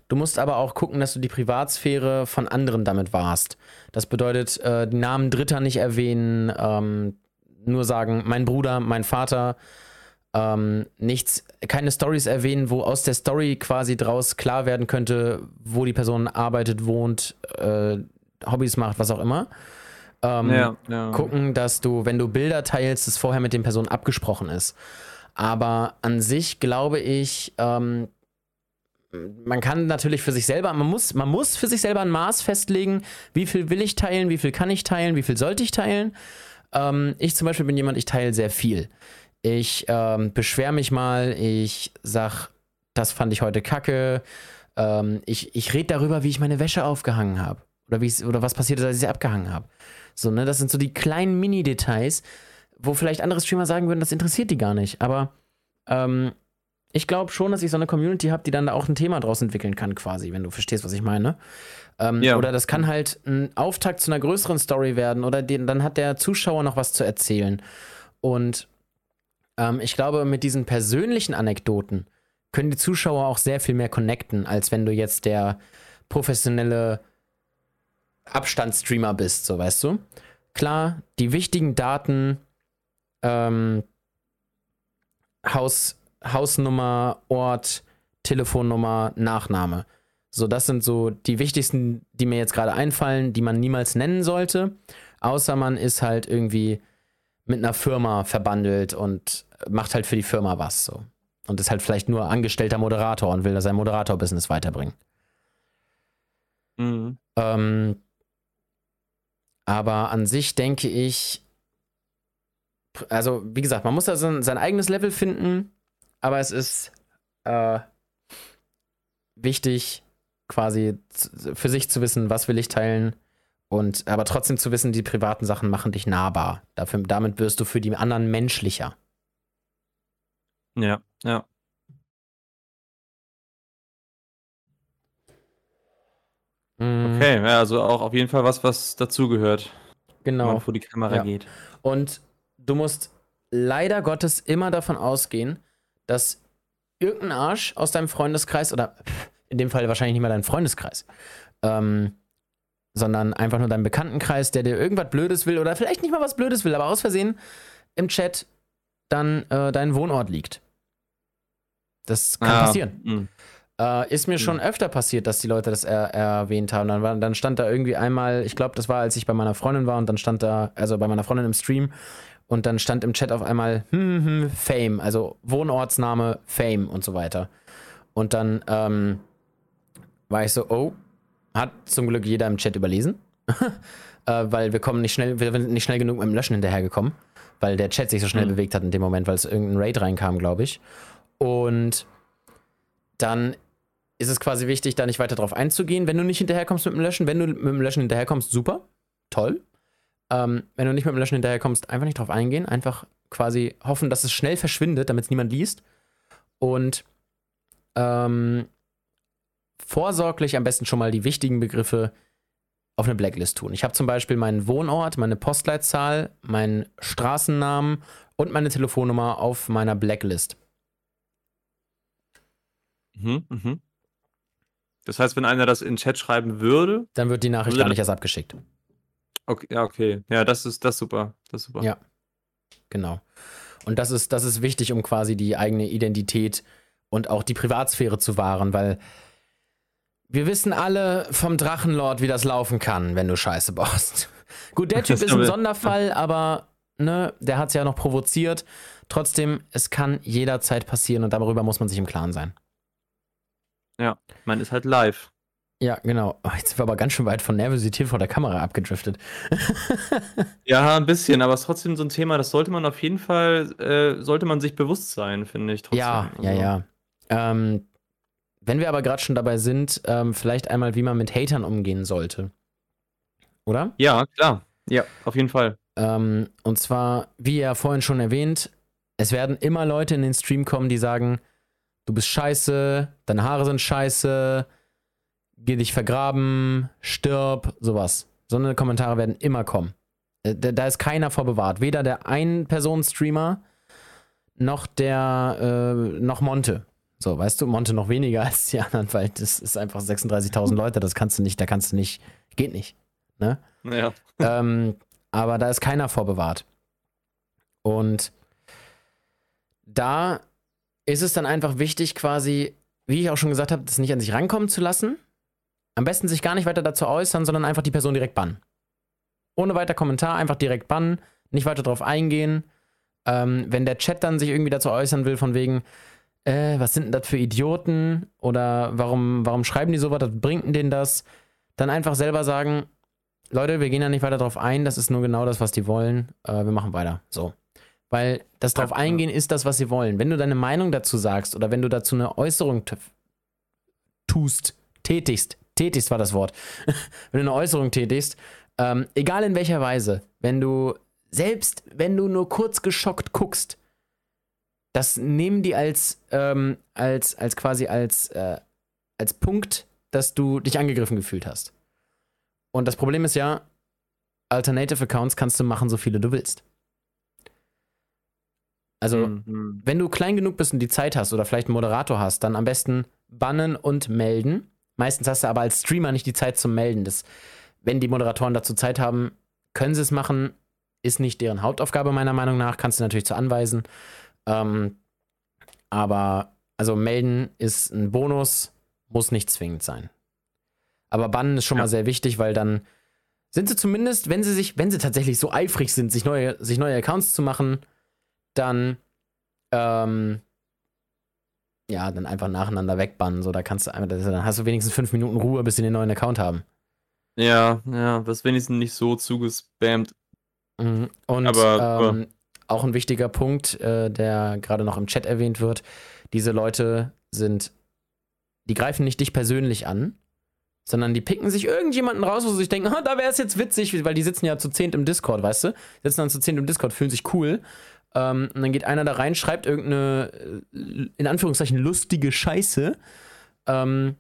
A: Du musst aber auch gucken, dass du die Privatsphäre von anderen damit wahrst. Das bedeutet, äh, die Namen Dritter nicht erwähnen, ähm, nur sagen, mein Bruder, mein Vater, ähm, nichts, keine Stories erwähnen, wo aus der Story quasi draus klar werden könnte, wo die Person arbeitet, wohnt, äh, Hobbys macht, was auch immer. Ähm, ja, ja. Gucken, dass du, wenn du Bilder teilst, es vorher mit den Personen abgesprochen ist. Aber an sich glaube ich, ähm, man kann natürlich für sich selber, man muss, man muss für sich selber ein Maß festlegen, wie viel will ich teilen, wie viel kann ich teilen, wie viel sollte ich teilen. Ähm, ich zum Beispiel bin jemand, ich teile sehr viel. Ich ähm, beschwere mich mal, ich sag, das fand ich heute kacke. Ähm, ich ich rede darüber, wie ich meine Wäsche aufgehangen habe. Oder, oder was passiert ist, als ich sie abgehangen habe. So, ne, das sind so die kleinen Mini-Details, wo vielleicht andere Streamer sagen würden, das interessiert die gar nicht. Aber ähm, ich glaube schon, dass ich so eine Community habe, die dann da auch ein Thema draus entwickeln kann, quasi, wenn du verstehst, was ich meine. Ähm, ja. Oder das kann halt ein Auftakt zu einer größeren Story werden oder den, dann hat der Zuschauer noch was zu erzählen. Und ähm, ich glaube, mit diesen persönlichen Anekdoten können die Zuschauer auch sehr viel mehr connecten, als wenn du jetzt der professionelle Abstandsstreamer bist, so weißt du. Klar, die wichtigen Daten, ähm, Haus, Hausnummer, Ort, Telefonnummer, Nachname. So, das sind so die wichtigsten, die mir jetzt gerade einfallen, die man niemals nennen sollte. Außer man ist halt irgendwie mit einer Firma verbandelt und macht halt für die Firma was so. Und ist halt vielleicht nur angestellter Moderator und will da sein Moderator-Business weiterbringen. Mhm. Ähm, aber an sich denke ich, also wie gesagt, man muss da sein, sein eigenes Level finden, aber es ist äh, wichtig, quasi für sich zu wissen, was will ich teilen, und aber trotzdem zu wissen, die privaten Sachen machen dich nahbar. Dafür, damit wirst du für die anderen menschlicher.
B: Ja, ja. Mhm. Okay, also auch auf jeden Fall was, was dazugehört.
A: Genau.
B: Vor die Kamera ja. geht.
A: Und du musst leider Gottes immer davon ausgehen, dass irgendein Arsch aus deinem Freundeskreis, oder in dem Fall wahrscheinlich nicht mal dein Freundeskreis, ähm, sondern einfach nur dein Bekanntenkreis, der dir irgendwas Blödes will oder vielleicht nicht mal was Blödes will, aber aus Versehen im Chat dann äh, dein Wohnort liegt. Das kann ah, passieren. Hm. Äh, ist mir schon hm. öfter passiert, dass die Leute das er erwähnt haben. Dann, war, dann stand da irgendwie einmal, ich glaube, das war, als ich bei meiner Freundin war und dann stand da, also bei meiner Freundin im Stream und dann stand im Chat auf einmal hm, hm, Fame, also Wohnortsname Fame und so weiter. Und dann ähm, war ich so, oh, hat zum Glück jeder im Chat überlesen. äh, weil wir kommen nicht schnell, wir sind nicht schnell genug mit dem Löschen hinterhergekommen. Weil der Chat sich so schnell mhm. bewegt hat in dem Moment, weil es irgendein Raid reinkam, glaube ich. Und dann ist es quasi wichtig, da nicht weiter drauf einzugehen. Wenn du nicht hinterherkommst mit dem Löschen, wenn du mit dem Löschen hinterherkommst, super, toll. Ähm, wenn du nicht mit dem Löschen hinterherkommst, einfach nicht drauf eingehen. Einfach quasi hoffen, dass es schnell verschwindet, damit es niemand liest. Und ähm, vorsorglich am besten schon mal die wichtigen Begriffe auf eine Blacklist tun. Ich habe zum Beispiel meinen Wohnort, meine Postleitzahl, meinen Straßennamen und meine Telefonnummer auf meiner Blacklist.
B: Mhm, mhm. Das heißt, wenn einer das in den Chat schreiben würde,
A: dann wird die Nachricht gar nicht erst abgeschickt.
B: Okay, ja, okay. Ja, das ist das ist super. Das ist super.
A: Ja. Genau. Und das ist, das ist wichtig, um quasi die eigene Identität und auch die Privatsphäre zu wahren, weil wir wissen alle vom Drachenlord, wie das laufen kann, wenn du Scheiße baust. Gut, der Typ ist ein Sonderfall, aber ne, der hat es ja noch provoziert. Trotzdem, es kann jederzeit passieren und darüber muss man sich im Klaren sein.
B: Ja, man ist halt live.
A: Ja, genau. Oh, jetzt sind wir aber ganz schön weit von Nervosität vor der Kamera abgedriftet.
B: ja, ein bisschen, aber es ist trotzdem so ein Thema, das sollte man auf jeden Fall, äh, sollte man sich bewusst sein, finde ich. Trotzdem.
A: Ja, also. ja, ja. Ähm, wenn wir aber gerade schon dabei sind, ähm, vielleicht einmal, wie man mit Hatern umgehen sollte. Oder?
B: Ja, klar. Ja, auf jeden Fall.
A: Ähm, und zwar, wie ja vorhin schon erwähnt, es werden immer Leute in den Stream kommen, die sagen, du bist scheiße, deine Haare sind scheiße, geh dich vergraben, stirb, sowas. So eine Kommentare werden immer kommen. Äh, da ist keiner vorbewahrt. Weder der Ein-Personen-Streamer noch der, äh, noch Monte. So, weißt du, Monte noch weniger als die anderen, weil das ist einfach 36.000 Leute, das kannst du nicht, da kannst du nicht, geht nicht. Ne?
B: Ja.
A: Ähm, aber da ist keiner vorbewahrt. Und da ist es dann einfach wichtig, quasi, wie ich auch schon gesagt habe, das nicht an sich rankommen zu lassen. Am besten sich gar nicht weiter dazu äußern, sondern einfach die Person direkt bannen. Ohne weiter Kommentar, einfach direkt bannen, nicht weiter drauf eingehen. Ähm, wenn der Chat dann sich irgendwie dazu äußern will, von wegen, äh, was sind denn das für Idioten? Oder warum, warum schreiben die sowas? Was bringt denn denen das? Dann einfach selber sagen, Leute, wir gehen ja nicht weiter drauf ein, das ist nur genau das, was die wollen. Äh, wir machen weiter. So. Weil das drauf eingehen ist das, was sie wollen. Wenn du deine Meinung dazu sagst oder wenn du dazu eine Äußerung tust, tätigst, tätigst war das Wort, wenn du eine Äußerung tätigst, ähm, egal in welcher Weise, wenn du, selbst wenn du nur kurz geschockt guckst, das nehmen die als, ähm, als, als quasi als, äh, als Punkt, dass du dich angegriffen gefühlt hast. Und das Problem ist ja, Alternative Accounts kannst du machen, so viele du willst. Also, mhm. wenn du klein genug bist und die Zeit hast oder vielleicht einen Moderator hast, dann am besten bannen und melden. Meistens hast du aber als Streamer nicht die Zeit zum Melden. Das, wenn die Moderatoren dazu Zeit haben, können sie es machen. Ist nicht deren Hauptaufgabe, meiner Meinung nach. Kannst du natürlich zu anweisen. Ähm, aber, also melden ist ein Bonus, muss nicht zwingend sein. Aber bannen ist schon ja. mal sehr wichtig, weil dann sind sie zumindest, wenn sie sich, wenn sie tatsächlich so eifrig sind, sich neue, sich neue Accounts zu machen, dann ähm, ja, dann einfach nacheinander wegbannen. So, da kannst du einfach, dann hast du wenigstens fünf Minuten Ruhe, bis sie den neuen Account haben.
B: Ja, ja, das wenigstens nicht so zugespammt.
A: Mhm. Und aber, ähm, auch ein wichtiger Punkt, äh, der gerade noch im Chat erwähnt wird: diese Leute sind, die greifen nicht dich persönlich an, sondern die picken sich irgendjemanden raus, wo sie sich denken, oh, da wäre es jetzt witzig, weil die sitzen ja zu zehnt im Discord, weißt du? Sitzen dann zu zehnt im Discord, fühlen sich cool ähm, und dann geht einer da rein, schreibt irgendeine, äh, in Anführungszeichen, lustige Scheiße. Ähm,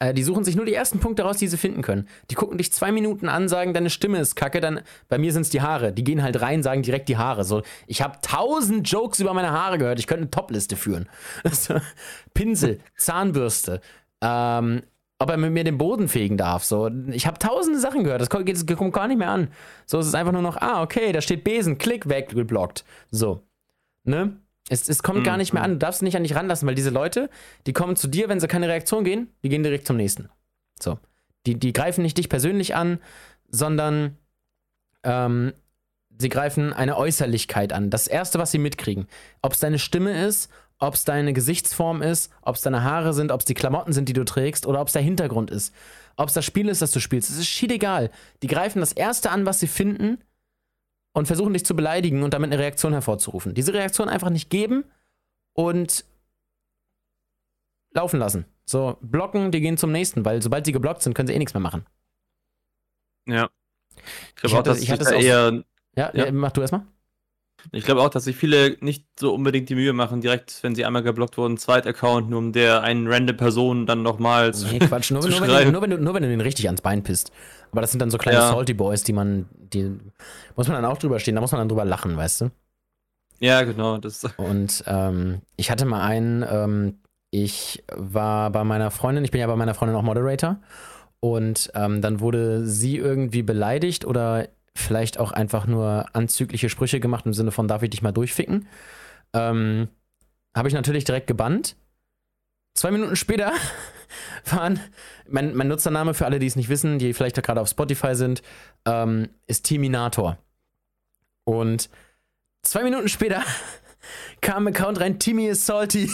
A: äh, die suchen sich nur die ersten Punkte raus, die sie finden können. Die gucken dich zwei Minuten an, sagen, deine Stimme ist kacke, dann, bei mir sind es die Haare. Die gehen halt rein, sagen direkt die Haare. So, ich habe tausend Jokes über meine Haare gehört, ich könnte eine Topliste führen. Pinsel, Zahnbürste, ähm, ob er mit mir den Boden fegen darf. So, ich habe tausende Sachen gehört, das kommt, kommt gar nicht mehr an. So, es ist einfach nur noch, ah, okay, da steht Besen, klick, weg, geblockt. So. Ne? Es, es kommt mhm. gar nicht mehr an. Du darfst nicht an dich ranlassen, weil diese Leute, die kommen zu dir, wenn sie keine Reaktion gehen, die gehen direkt zum nächsten. So. Die, die greifen nicht dich persönlich an, sondern ähm, sie greifen eine Äußerlichkeit an. Das Erste, was sie mitkriegen. Ob es deine Stimme ist, ob es deine Gesichtsform ist, ob es deine Haare sind, ob es die Klamotten sind, die du trägst oder ob es der Hintergrund ist. Ob es das Spiel ist, das du spielst. Es ist schied egal. Die greifen das Erste an, was sie finden und versuchen dich zu beleidigen und damit eine Reaktion hervorzurufen. Diese Reaktion einfach nicht geben und laufen lassen. So, blocken, die gehen zum nächsten, weil sobald sie geblockt sind, können sie eh nichts mehr machen.
B: Ja.
A: Ich glaube auch, dass ich hatte da eher. Ja, ja, mach du erstmal.
B: Ich glaube auch, dass sich viele nicht so unbedingt die Mühe machen, direkt, wenn sie einmal geblockt wurden, Zweit-Account, nur um der einen random Person dann nochmals.
A: Nee, Quatsch, nur, nur, wenn du, nur, wenn du, nur wenn du den richtig ans Bein pisst. Aber das sind dann so kleine ja. Salty Boys, die man, die muss man dann auch drüber stehen, da muss man dann drüber lachen, weißt du?
B: Ja, genau. Das.
A: Und ähm, ich hatte mal einen, ähm, ich war bei meiner Freundin, ich bin ja bei meiner Freundin auch Moderator. Und ähm, dann wurde sie irgendwie beleidigt oder vielleicht auch einfach nur anzügliche Sprüche gemacht im Sinne von, darf ich dich mal durchficken? Ähm, Habe ich natürlich direkt gebannt. Zwei Minuten später waren, mein, mein, Nutzername für alle, die es nicht wissen, die vielleicht gerade auf Spotify sind, ähm, ist Timinator. Und zwei Minuten später kam im Account rein, Timmy is salty.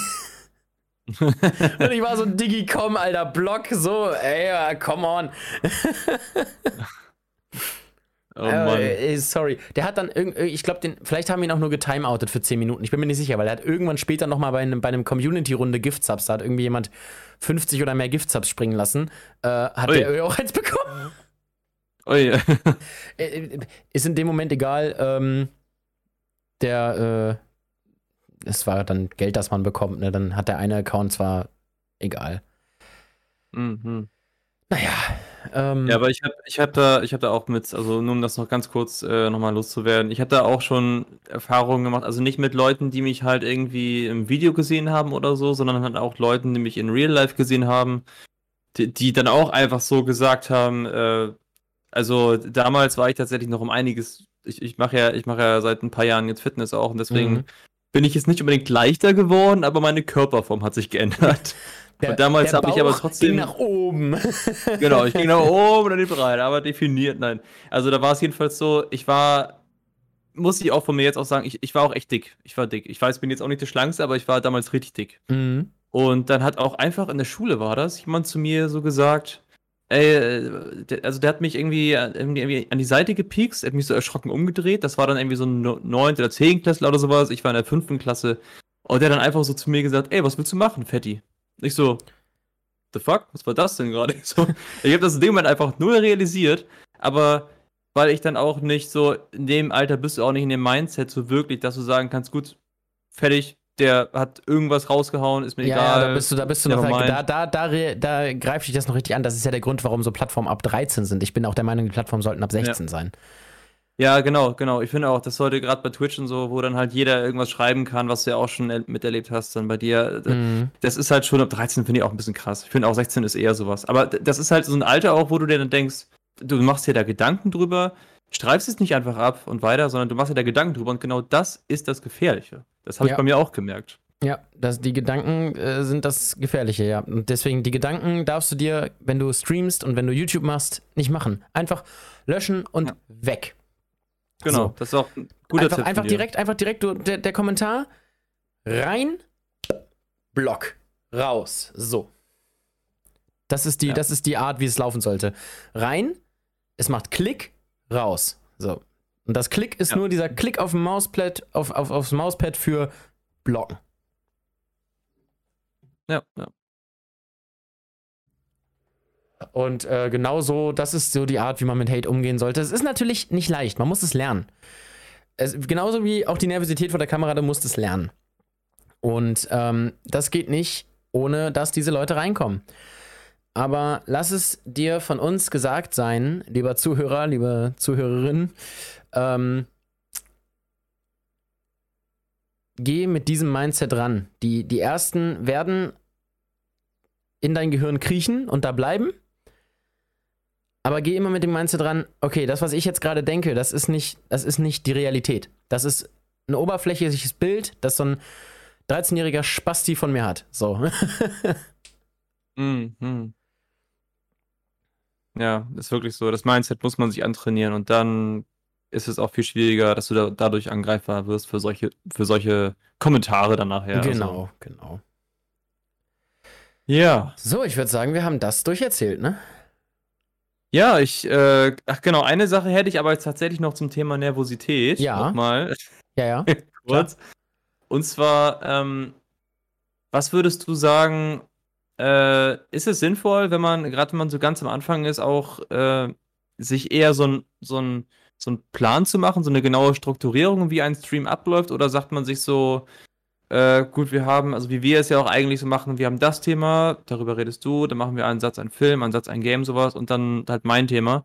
A: und ich war so, Digi, komm, alter, Block, so, ey, come on. Oh Mann. Äh, sorry. Der hat dann irgendwie, ich glaube, vielleicht haben wir ihn auch nur getimeoutet für 10 Minuten. Ich bin mir nicht sicher, weil er hat irgendwann später nochmal bei einem, bei einem Community-Runde Gift-Subs, da hat irgendwie jemand 50 oder mehr Gift-Subs springen lassen, äh, hat Ui. der auch eins bekommen. Ui. Äh, äh, ist in dem Moment egal. Ähm, der, äh, es war dann Geld, das man bekommt, ne? Dann hat der eine Account zwar egal. Mhm. Naja,
B: ähm, ja, aber ich habe ich hab da, hab da auch mit, also nur um das noch ganz kurz äh, nochmal loszuwerden, ich habe da auch schon Erfahrungen gemacht, also nicht mit Leuten, die mich halt irgendwie im Video gesehen haben oder so, sondern halt auch Leuten, die mich in Real Life gesehen haben, die, die dann auch einfach so gesagt haben, äh, also damals war ich tatsächlich noch um einiges, ich, ich mache ja, ich mache ja seit ein paar Jahren jetzt Fitness auch und deswegen mhm. bin ich jetzt nicht unbedingt leichter geworden, aber meine Körperform hat sich geändert. Der, und damals habe ich aber trotzdem.
A: Ging nach oben.
B: genau, ich ging nach oben und in die Breite, aber definiert, nein. Also da war es jedenfalls so, ich war, muss ich auch von mir jetzt auch sagen, ich, ich war auch echt dick. Ich war dick. Ich weiß, ich bin jetzt auch nicht der Schlankste, aber ich war damals richtig dick. Mhm. Und dann hat auch einfach in der Schule war das, jemand zu mir so gesagt, ey, der, also der hat mich irgendwie, irgendwie, an die Seite gepiekst, er hat mich so erschrocken umgedreht. Das war dann irgendwie so ein 9. oder 10. Klasse oder sowas. Ich war in der 5. Klasse. Und der hat dann einfach so zu mir gesagt, ey, was willst du machen, Fetti? Ich so, the fuck? Was war das denn gerade? So, ich habe das in dem Moment einfach null realisiert, aber weil ich dann auch nicht so, in dem Alter bist du auch nicht in dem Mindset so wirklich, dass du sagen kannst, gut, fertig, der hat irgendwas rausgehauen, ist mir ja, egal.
A: Ja, da bist du, da bist du noch, da, da, da, da greife ich das noch richtig an. Das ist ja der Grund, warum so Plattformen ab 13 sind. Ich bin auch der Meinung, die Plattformen sollten ab 16 ja. sein.
B: Ja, genau, genau. Ich finde auch, das sollte gerade bei Twitch und so, wo dann halt jeder irgendwas schreiben kann, was du ja auch schon miterlebt hast, dann bei dir. Mhm. Das ist halt schon ab 13 finde ich auch ein bisschen krass. Ich finde auch 16 ist eher sowas. Aber das ist halt so ein Alter auch, wo du dir dann denkst, du machst dir da Gedanken drüber, streifst es nicht einfach ab und weiter, sondern du machst dir da Gedanken drüber und genau das ist das Gefährliche. Das habe ja. ich bei mir auch gemerkt.
A: Ja, das, die Gedanken äh, sind das Gefährliche, ja. Und deswegen, die Gedanken darfst du dir, wenn du streamst und wenn du YouTube machst, nicht machen. Einfach löschen und ja. weg.
B: Genau, so. das ist auch ein
A: guter einfach, Tipp. Einfach direkt, einfach direkt, du, der, der Kommentar rein, Block, raus. So. Das ist die, ja. das ist die Art, wie es laufen sollte. Rein, es macht Klick, raus. So. Und das Klick ist ja. nur dieser Klick auf dem Mauspad, auf, auf, aufs Mauspad für Blocken.
B: Ja, ja.
A: Und äh, genauso, das ist so die Art, wie man mit Hate umgehen sollte. Es ist natürlich nicht leicht, man muss es lernen. Es, genauso wie auch die Nervosität vor der Kamera, du musst es lernen. Und ähm, das geht nicht, ohne dass diese Leute reinkommen. Aber lass es dir von uns gesagt sein, lieber Zuhörer, liebe Zuhörerin, ähm, geh mit diesem Mindset ran. Die, die ersten werden in dein Gehirn kriechen und da bleiben. Aber geh immer mit dem Mindset dran, okay, das, was ich jetzt gerade denke, das ist nicht, das ist nicht die Realität. Das ist ein oberflächliches Bild, das so ein 13-jähriger Spasti von mir hat. So.
B: mm, mm. Ja, ist wirklich so. Das Mindset muss man sich antrainieren und dann ist es auch viel schwieriger, dass du da, dadurch angreifbar wirst für solche, für solche Kommentare dann nachher.
A: Genau, also. genau.
B: Ja.
A: So, ich würde sagen, wir haben das durcherzählt, ne?
B: Ja, ich, äh, ach genau, eine Sache hätte ich aber jetzt tatsächlich noch zum Thema Nervosität.
A: Ja.
B: Nochmal.
A: Ja, ja.
B: Kurz. Und zwar, ähm, was würdest du sagen, äh, ist es sinnvoll, wenn man, gerade wenn man so ganz am Anfang ist, auch äh, sich eher so ein, so ein so einen Plan zu machen, so eine genaue Strukturierung, wie ein Stream abläuft? Oder sagt man sich so, äh, gut, wir haben, also wie wir es ja auch eigentlich so machen, wir haben das Thema, darüber redest du, dann machen wir einen Satz, einen Film, einen Satz, ein Game, sowas und dann halt mein Thema.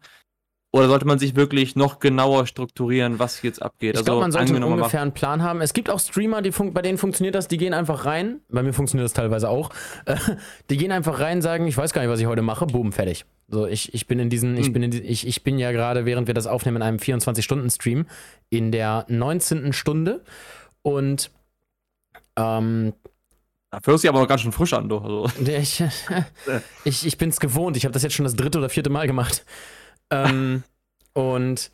B: Oder sollte man sich wirklich noch genauer strukturieren, was jetzt abgeht?
A: Ich also, glaube, man sollte einen ungefähren Plan haben. Es gibt auch Streamer, die bei denen funktioniert das, die gehen einfach rein. Bei mir funktioniert das teilweise auch. die gehen einfach rein, sagen, ich weiß gar nicht, was ich heute mache, boom, fertig. So, ich, ich bin in diesen, hm. ich bin in die, ich, ich bin ja gerade, während wir das aufnehmen, in einem 24-Stunden-Stream in der 19. Stunde. Und ähm,
B: da hörst du aber auch ganz schön frisch an, du. Also.
A: Ich, ich, ich bin es gewohnt. Ich habe das jetzt schon das dritte oder vierte Mal gemacht. Ähm, und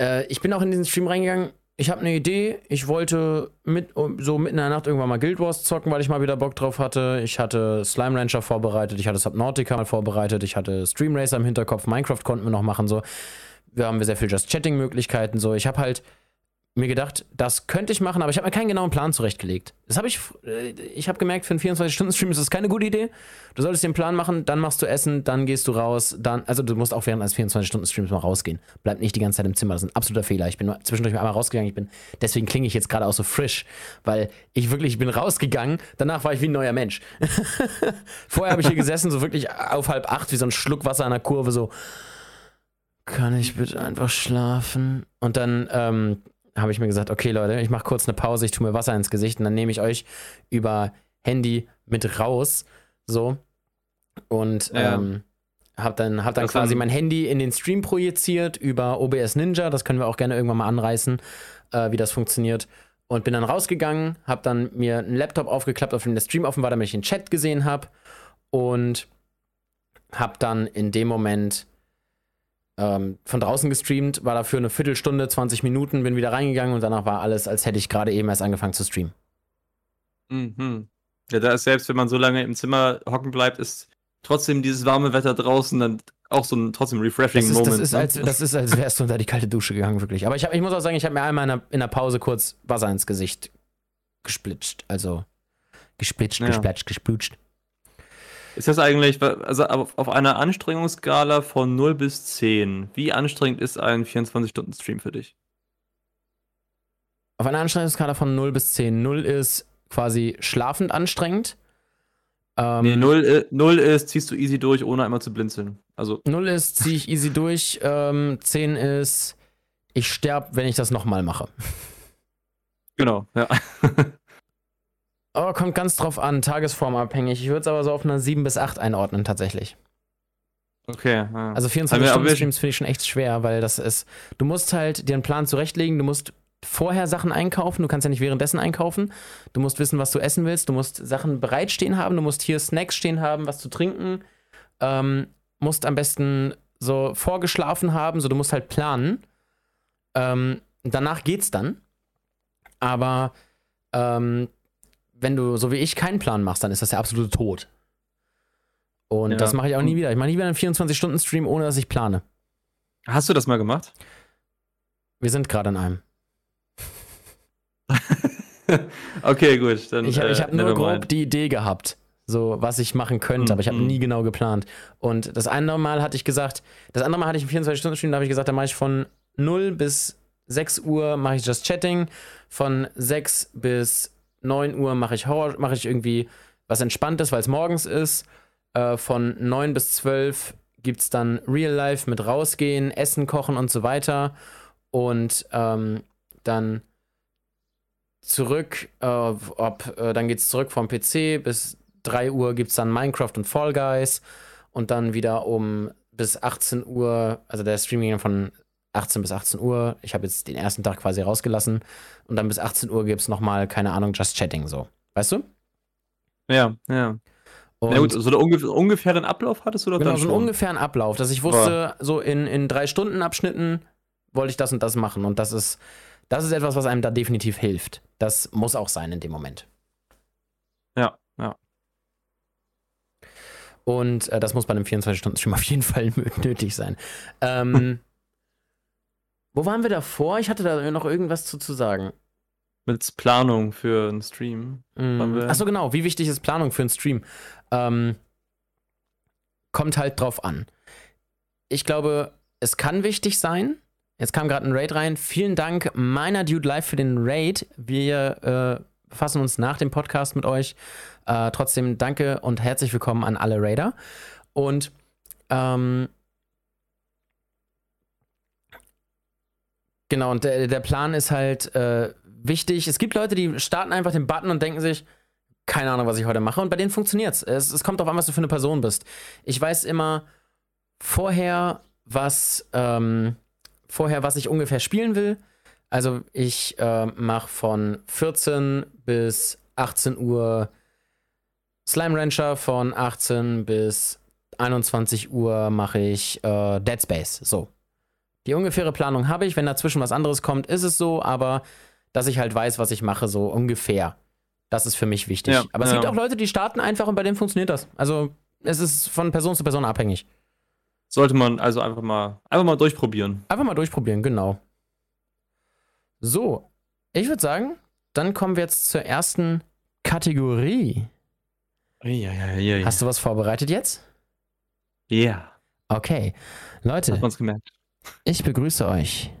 A: äh, ich bin auch in diesen Stream reingegangen ich habe eine Idee. Ich wollte mit, so mitten in der Nacht irgendwann mal Guild Wars zocken, weil ich mal wieder Bock drauf hatte. Ich hatte Slime Rancher vorbereitet, ich hatte Subnautica mal vorbereitet, ich hatte Stream Racer im Hinterkopf, Minecraft konnten wir noch machen, so. Wir haben sehr viel Just Chatting-Möglichkeiten, so. Ich habe halt mir gedacht, das könnte ich machen, aber ich habe mir keinen genauen Plan zurechtgelegt. Das habe ich, äh, ich habe gemerkt, für einen 24-Stunden-Stream ist das keine gute Idee. Du solltest den Plan machen, dann machst du Essen, dann gehst du raus, dann, also du musst auch während eines 24-Stunden-Streams mal rausgehen. Bleib nicht die ganze Zeit im Zimmer, das ist ein absoluter Fehler. Ich bin zwischendurch mal einmal rausgegangen, ich bin, deswegen klinge ich jetzt gerade auch so frisch, weil ich wirklich, ich bin rausgegangen, danach war ich wie ein neuer Mensch. Vorher habe ich hier gesessen, so wirklich auf halb acht, wie so ein Schluck Wasser an der Kurve, so, kann ich bitte einfach schlafen? Und dann, ähm, habe ich mir gesagt, okay Leute, ich mache kurz eine Pause, ich tue mir Wasser ins Gesicht und dann nehme ich euch über Handy mit raus, so. Und ja. ähm, habe dann, hab dann das quasi mein Handy in den Stream projiziert über OBS Ninja, das können wir auch gerne irgendwann mal anreißen, äh, wie das funktioniert. Und bin dann rausgegangen, habe dann mir einen Laptop aufgeklappt, auf dem der Stream offen war, damit ich den Chat gesehen habe und habe dann in dem Moment ähm, von draußen gestreamt, war dafür eine Viertelstunde, 20 Minuten, bin wieder reingegangen und danach war alles, als hätte ich gerade eben erst angefangen zu streamen.
B: Mhm. Ja, da ist selbst, wenn man so lange im Zimmer hocken bleibt, ist trotzdem dieses warme Wetter draußen dann auch so ein trotzdem refreshing
A: das ist,
B: Moment.
A: Das ist, ne? als, das ist, als wärst du unter die kalte Dusche gegangen, wirklich. Aber ich, hab, ich muss auch sagen, ich habe mir einmal in der, in der Pause kurz Wasser ins Gesicht gesplitscht. Also gesplitscht, ja. gesplatscht, gesplutscht.
B: Ist das eigentlich, also auf einer Anstrengungsskala von 0 bis 10, wie anstrengend ist ein 24-Stunden-Stream für dich?
A: Auf einer Anstrengungsskala von 0 bis 10. 0 ist quasi schlafend anstrengend.
B: Ähm, nee, 0, 0 ist, ziehst du easy durch, ohne einmal zu blinzeln. Also
A: 0 ist, zieh ich easy durch. Ähm, 10 ist, ich sterbe, wenn ich das nochmal mache.
B: Genau, ja.
A: Oh, kommt ganz drauf an, tagesformabhängig. Ich würde es aber so auf einer 7 bis 8 einordnen, tatsächlich.
B: Okay.
A: Ja. Also 24-Stunden-Streams finde ich schon echt schwer, weil das ist. Du musst halt dir einen Plan zurechtlegen, du musst vorher Sachen einkaufen, du kannst ja nicht währenddessen einkaufen. Du musst wissen, was du essen willst, du musst Sachen bereitstehen haben, du musst hier Snacks stehen haben, was zu trinken. Ähm, musst am besten so vorgeschlafen haben, so du musst halt planen. Ähm, danach geht's dann. Aber ähm, wenn du so wie ich keinen Plan machst, dann ist das der absolute Tod. Und ja. das mache ich auch nie wieder. Ich mache nie wieder einen 24-Stunden-Stream, ohne dass ich plane.
B: Hast du das mal gemacht?
A: Wir sind gerade in einem.
B: okay, gut. Dann,
A: ich habe äh, nur grob die Idee gehabt, so was ich machen könnte, mhm. aber ich habe mhm. nie genau geplant. Und das andere Mal hatte ich gesagt, das andere Mal hatte ich einen 24-Stunden-Stream, da habe ich gesagt, da mache ich von 0 bis 6 Uhr mache ich Just Chatting, von 6 bis 9 Uhr mache ich Horror, mache ich irgendwie was Entspanntes, weil es morgens ist. Äh, von 9 bis 12 gibt es dann Real Life mit rausgehen, Essen kochen und so weiter. Und ähm, dann zurück, äh, ob, äh, dann geht es zurück vom PC, bis 3 Uhr gibt es dann Minecraft und Fall Guys und dann wieder um bis 18 Uhr, also der Stream ging von 18 bis 18 Uhr. Ich habe jetzt den ersten Tag quasi rausgelassen. Und dann bis 18 Uhr gibt es nochmal, keine Ahnung, Just Chatting so. Weißt du?
B: Ja, ja. Und ja gut, so einen ungefähr, ungefähren Ablauf hattest du doch
A: genau,
B: dann
A: so einen ungefähren Ablauf, dass ich wusste, oh. so in, in drei Stunden Abschnitten wollte ich das und das machen. Und das ist, das ist etwas, was einem da definitiv hilft. Das muss auch sein in dem Moment.
B: Ja, ja.
A: Und äh, das muss bei einem 24-Stunden-Stream auf jeden Fall nötig sein. Ähm, Wo waren wir davor? Ich hatte da noch irgendwas zu, zu sagen.
B: Mit Planung für einen Stream.
A: Mm. Achso, genau. Wie wichtig ist Planung für einen Stream? Ähm, kommt halt drauf an. Ich glaube, es kann wichtig sein. Jetzt kam gerade ein Raid rein. Vielen Dank, meiner Dude Live, für den Raid. Wir äh, befassen uns nach dem Podcast mit euch. Äh, trotzdem danke und herzlich willkommen an alle Raider. Und ähm, Genau, und der, der Plan ist halt äh, wichtig. Es gibt Leute, die starten einfach den Button und denken sich, keine Ahnung, was ich heute mache. Und bei denen funktioniert es. Es kommt darauf an, was du für eine Person bist. Ich weiß immer vorher, was, ähm, vorher, was ich ungefähr spielen will. Also ich äh, mache von 14 bis 18 Uhr Slime Rancher, von 18 bis 21 Uhr mache ich äh, Dead Space. So Die ungefähre Planung habe ich. Wenn dazwischen was anderes kommt, ist es so, aber dass ich halt weiß, was ich mache, so ungefähr. Das ist für mich wichtig.
B: Ja,
A: aber es
B: ja.
A: gibt auch Leute, die starten einfach und bei denen funktioniert das. Also es ist von Person zu Person abhängig.
B: Sollte man also einfach mal, einfach mal durchprobieren.
A: Einfach mal durchprobieren, genau. So, ich würde sagen, dann kommen wir jetzt zur ersten Kategorie.
B: Ja, ja, ja,
A: Hast du was vorbereitet jetzt?
B: Ja,
A: Okay. Leute,
B: hat man's gemerkt.
A: Ich begrüße euch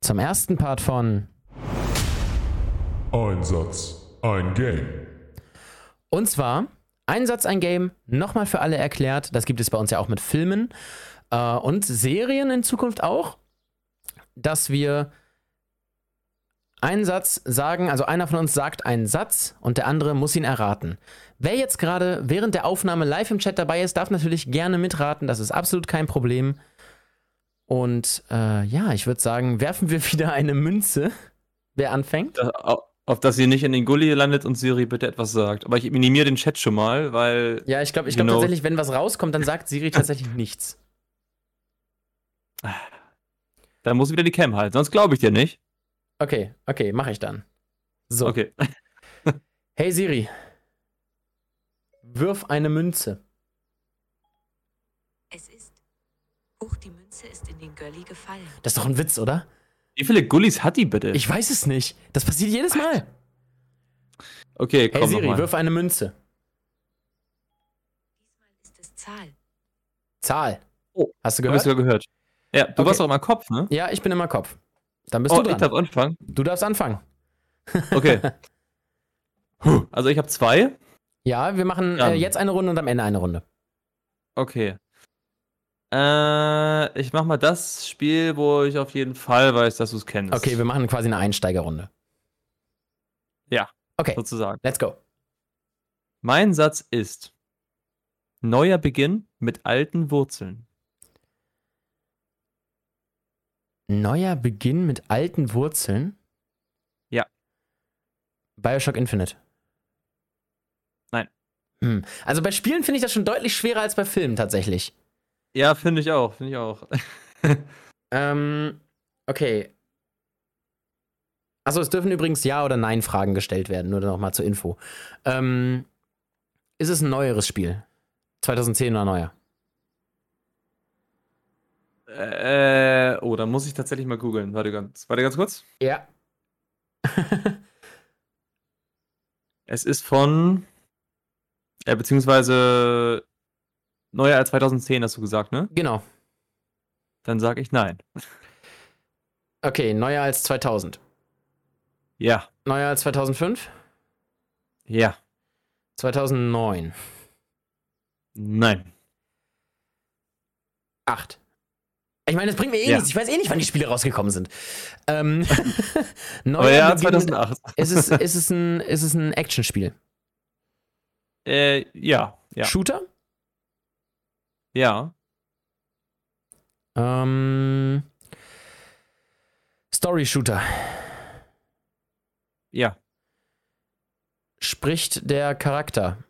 A: zum ersten Part von
C: Ein Satz, ein Game.
A: Und zwar ein Satz, ein Game, nochmal für alle erklärt. Das gibt es bei uns ja auch mit Filmen äh, und Serien in Zukunft auch, dass wir einen Satz sagen, also einer von uns sagt einen Satz und der andere muss ihn erraten. Wer jetzt gerade während der Aufnahme live im Chat dabei ist, darf natürlich gerne mitraten. Das ist absolut kein Problem. Und äh, ja, ich würde sagen, werfen wir wieder eine Münze. Wer anfängt?
B: Da, au- auf dass sie nicht in den Gully landet und Siri bitte etwas sagt. Aber ich minimiere den Chat schon mal, weil.
A: Ja, ich glaube ich glaub tatsächlich, wenn was rauskommt, dann sagt Siri tatsächlich nichts.
B: Da muss wieder die Cam halten, sonst glaube ich dir nicht.
A: Okay, okay, mache ich dann. So.
B: Okay.
A: Hey Siri, wirf eine Münze.
D: Es ist. Huch, die Münze ist in den Gully gefallen.
A: Das ist doch ein Witz, oder?
B: Wie viele Gullis hat die bitte?
A: Ich weiß es nicht. Das passiert jedes Mal.
B: okay, komm
A: Hey Siri,
B: nochmal.
A: wirf eine Münze.
D: Diesmal ist es Zahl.
A: Zahl.
B: Oh,
A: Hast du
B: ich
A: gehört?
B: sogar gehört. Ja, du
A: Okay.
B: warst auch mal Kopf, ne?
A: Ja, ich bin immer Kopf. Dann bist
B: Oh,
A: du
B: ich
A: dran.
B: darf anfangen.
A: Du darfst anfangen.
B: Okay. Also ich habe zwei.
A: Ja, wir machen äh, jetzt eine Runde und am Ende eine Runde.
B: Okay. Äh, ich mach mal das Spiel, wo ich auf jeden Fall weiß, dass du es kennst.
A: Okay, wir machen quasi eine Einsteigerrunde.
B: Ja.
A: Okay,
B: sozusagen.
A: let's go.
B: Mein Satz ist: Neuer Beginn mit alten Wurzeln.
A: Neuer Beginn mit alten Wurzeln.
B: Ja.
A: Bioshock Infinite.
B: Nein.
A: Hm. Also bei Spielen finde ich das schon deutlich schwerer als bei Filmen tatsächlich.
B: Ja, finde ich auch, finde ich auch.
A: Ähm, okay. Also es dürfen übrigens Ja- oder Nein-Fragen gestellt werden, nur nochmal zur Info. Ähm, ist es ein neueres Spiel? 2010 oder neuer?
B: äh, oh, da muss ich tatsächlich mal googeln. Warte ganz, warte ganz kurz.
A: Ja.
B: Es ist von, äh, beziehungsweise neuer als 2010, hast du gesagt, ne?
A: genau.
B: Dann sage ich nein.
A: Okay, neuer als 2000.
B: Ja,
A: Neuer als 2005?
B: ja,
A: 2009.
B: nein.
A: 8. Ich meine, das bringt mir eh
B: Ja.
A: nichts. Ich weiß eh nicht, wann die Spiele rausgekommen sind. Ähm, neuer
B: Aber ja,
A: Beginn mit-
B: 2008.
A: Ist es, ist es ein, ist es ein Actionspiel?
B: Äh, ja, ja,
A: Shooter?
B: Ja.
A: Ähm, Story-Shooter.
B: Ja,
A: Spricht der Charakter?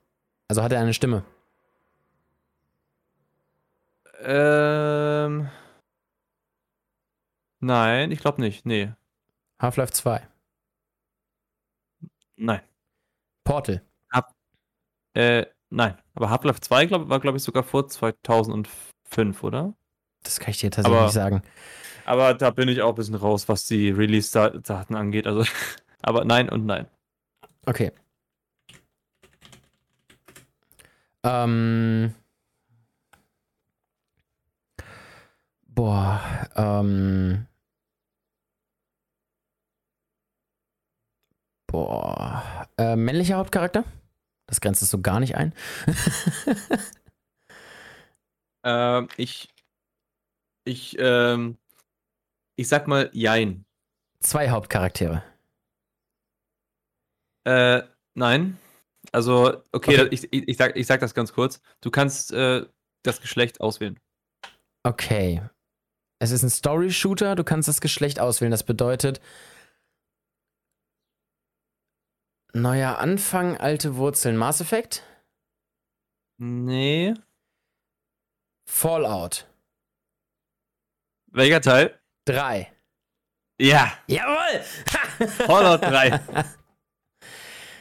A: Also hat er eine Stimme?
B: ähm. Nein, ich glaube nicht. Nee,
A: Half-Life 2.
B: nein.
A: Portal.
B: Äh, nein. Aber Half-Life 2 glaub, war, glaube ich, sogar vor 2005, oder?
A: Das kann ich dir tatsächlich
B: Aber-
A: nicht sagen.
B: Aber da bin ich auch ein bisschen raus, was die Release-Daten angeht. Also, aber nein und nein.
A: Okay. Ähm. Boah, ähm. Boah. Äh, männlicher Hauptcharakter? Das grenzt es so gar nicht ein.
B: Ähm, ich. Ich, ähm. Ich sag mal Jein.
A: Zwei Hauptcharaktere.
B: Äh, nein. Also, okay,
A: Okay.
B: Ich, ich, ich, sag, ich sag das ganz kurz. Du kannst äh, das Geschlecht auswählen.
A: Okay. Es ist ein Story-Shooter, du kannst das Geschlecht auswählen. Das bedeutet, neuer Anfang, alte Wurzeln. Mass Effect?
B: Nee.
A: Fallout.
B: Welcher Teil?
A: 3.
B: Ja,
A: Jawohl!
B: Fallout 3.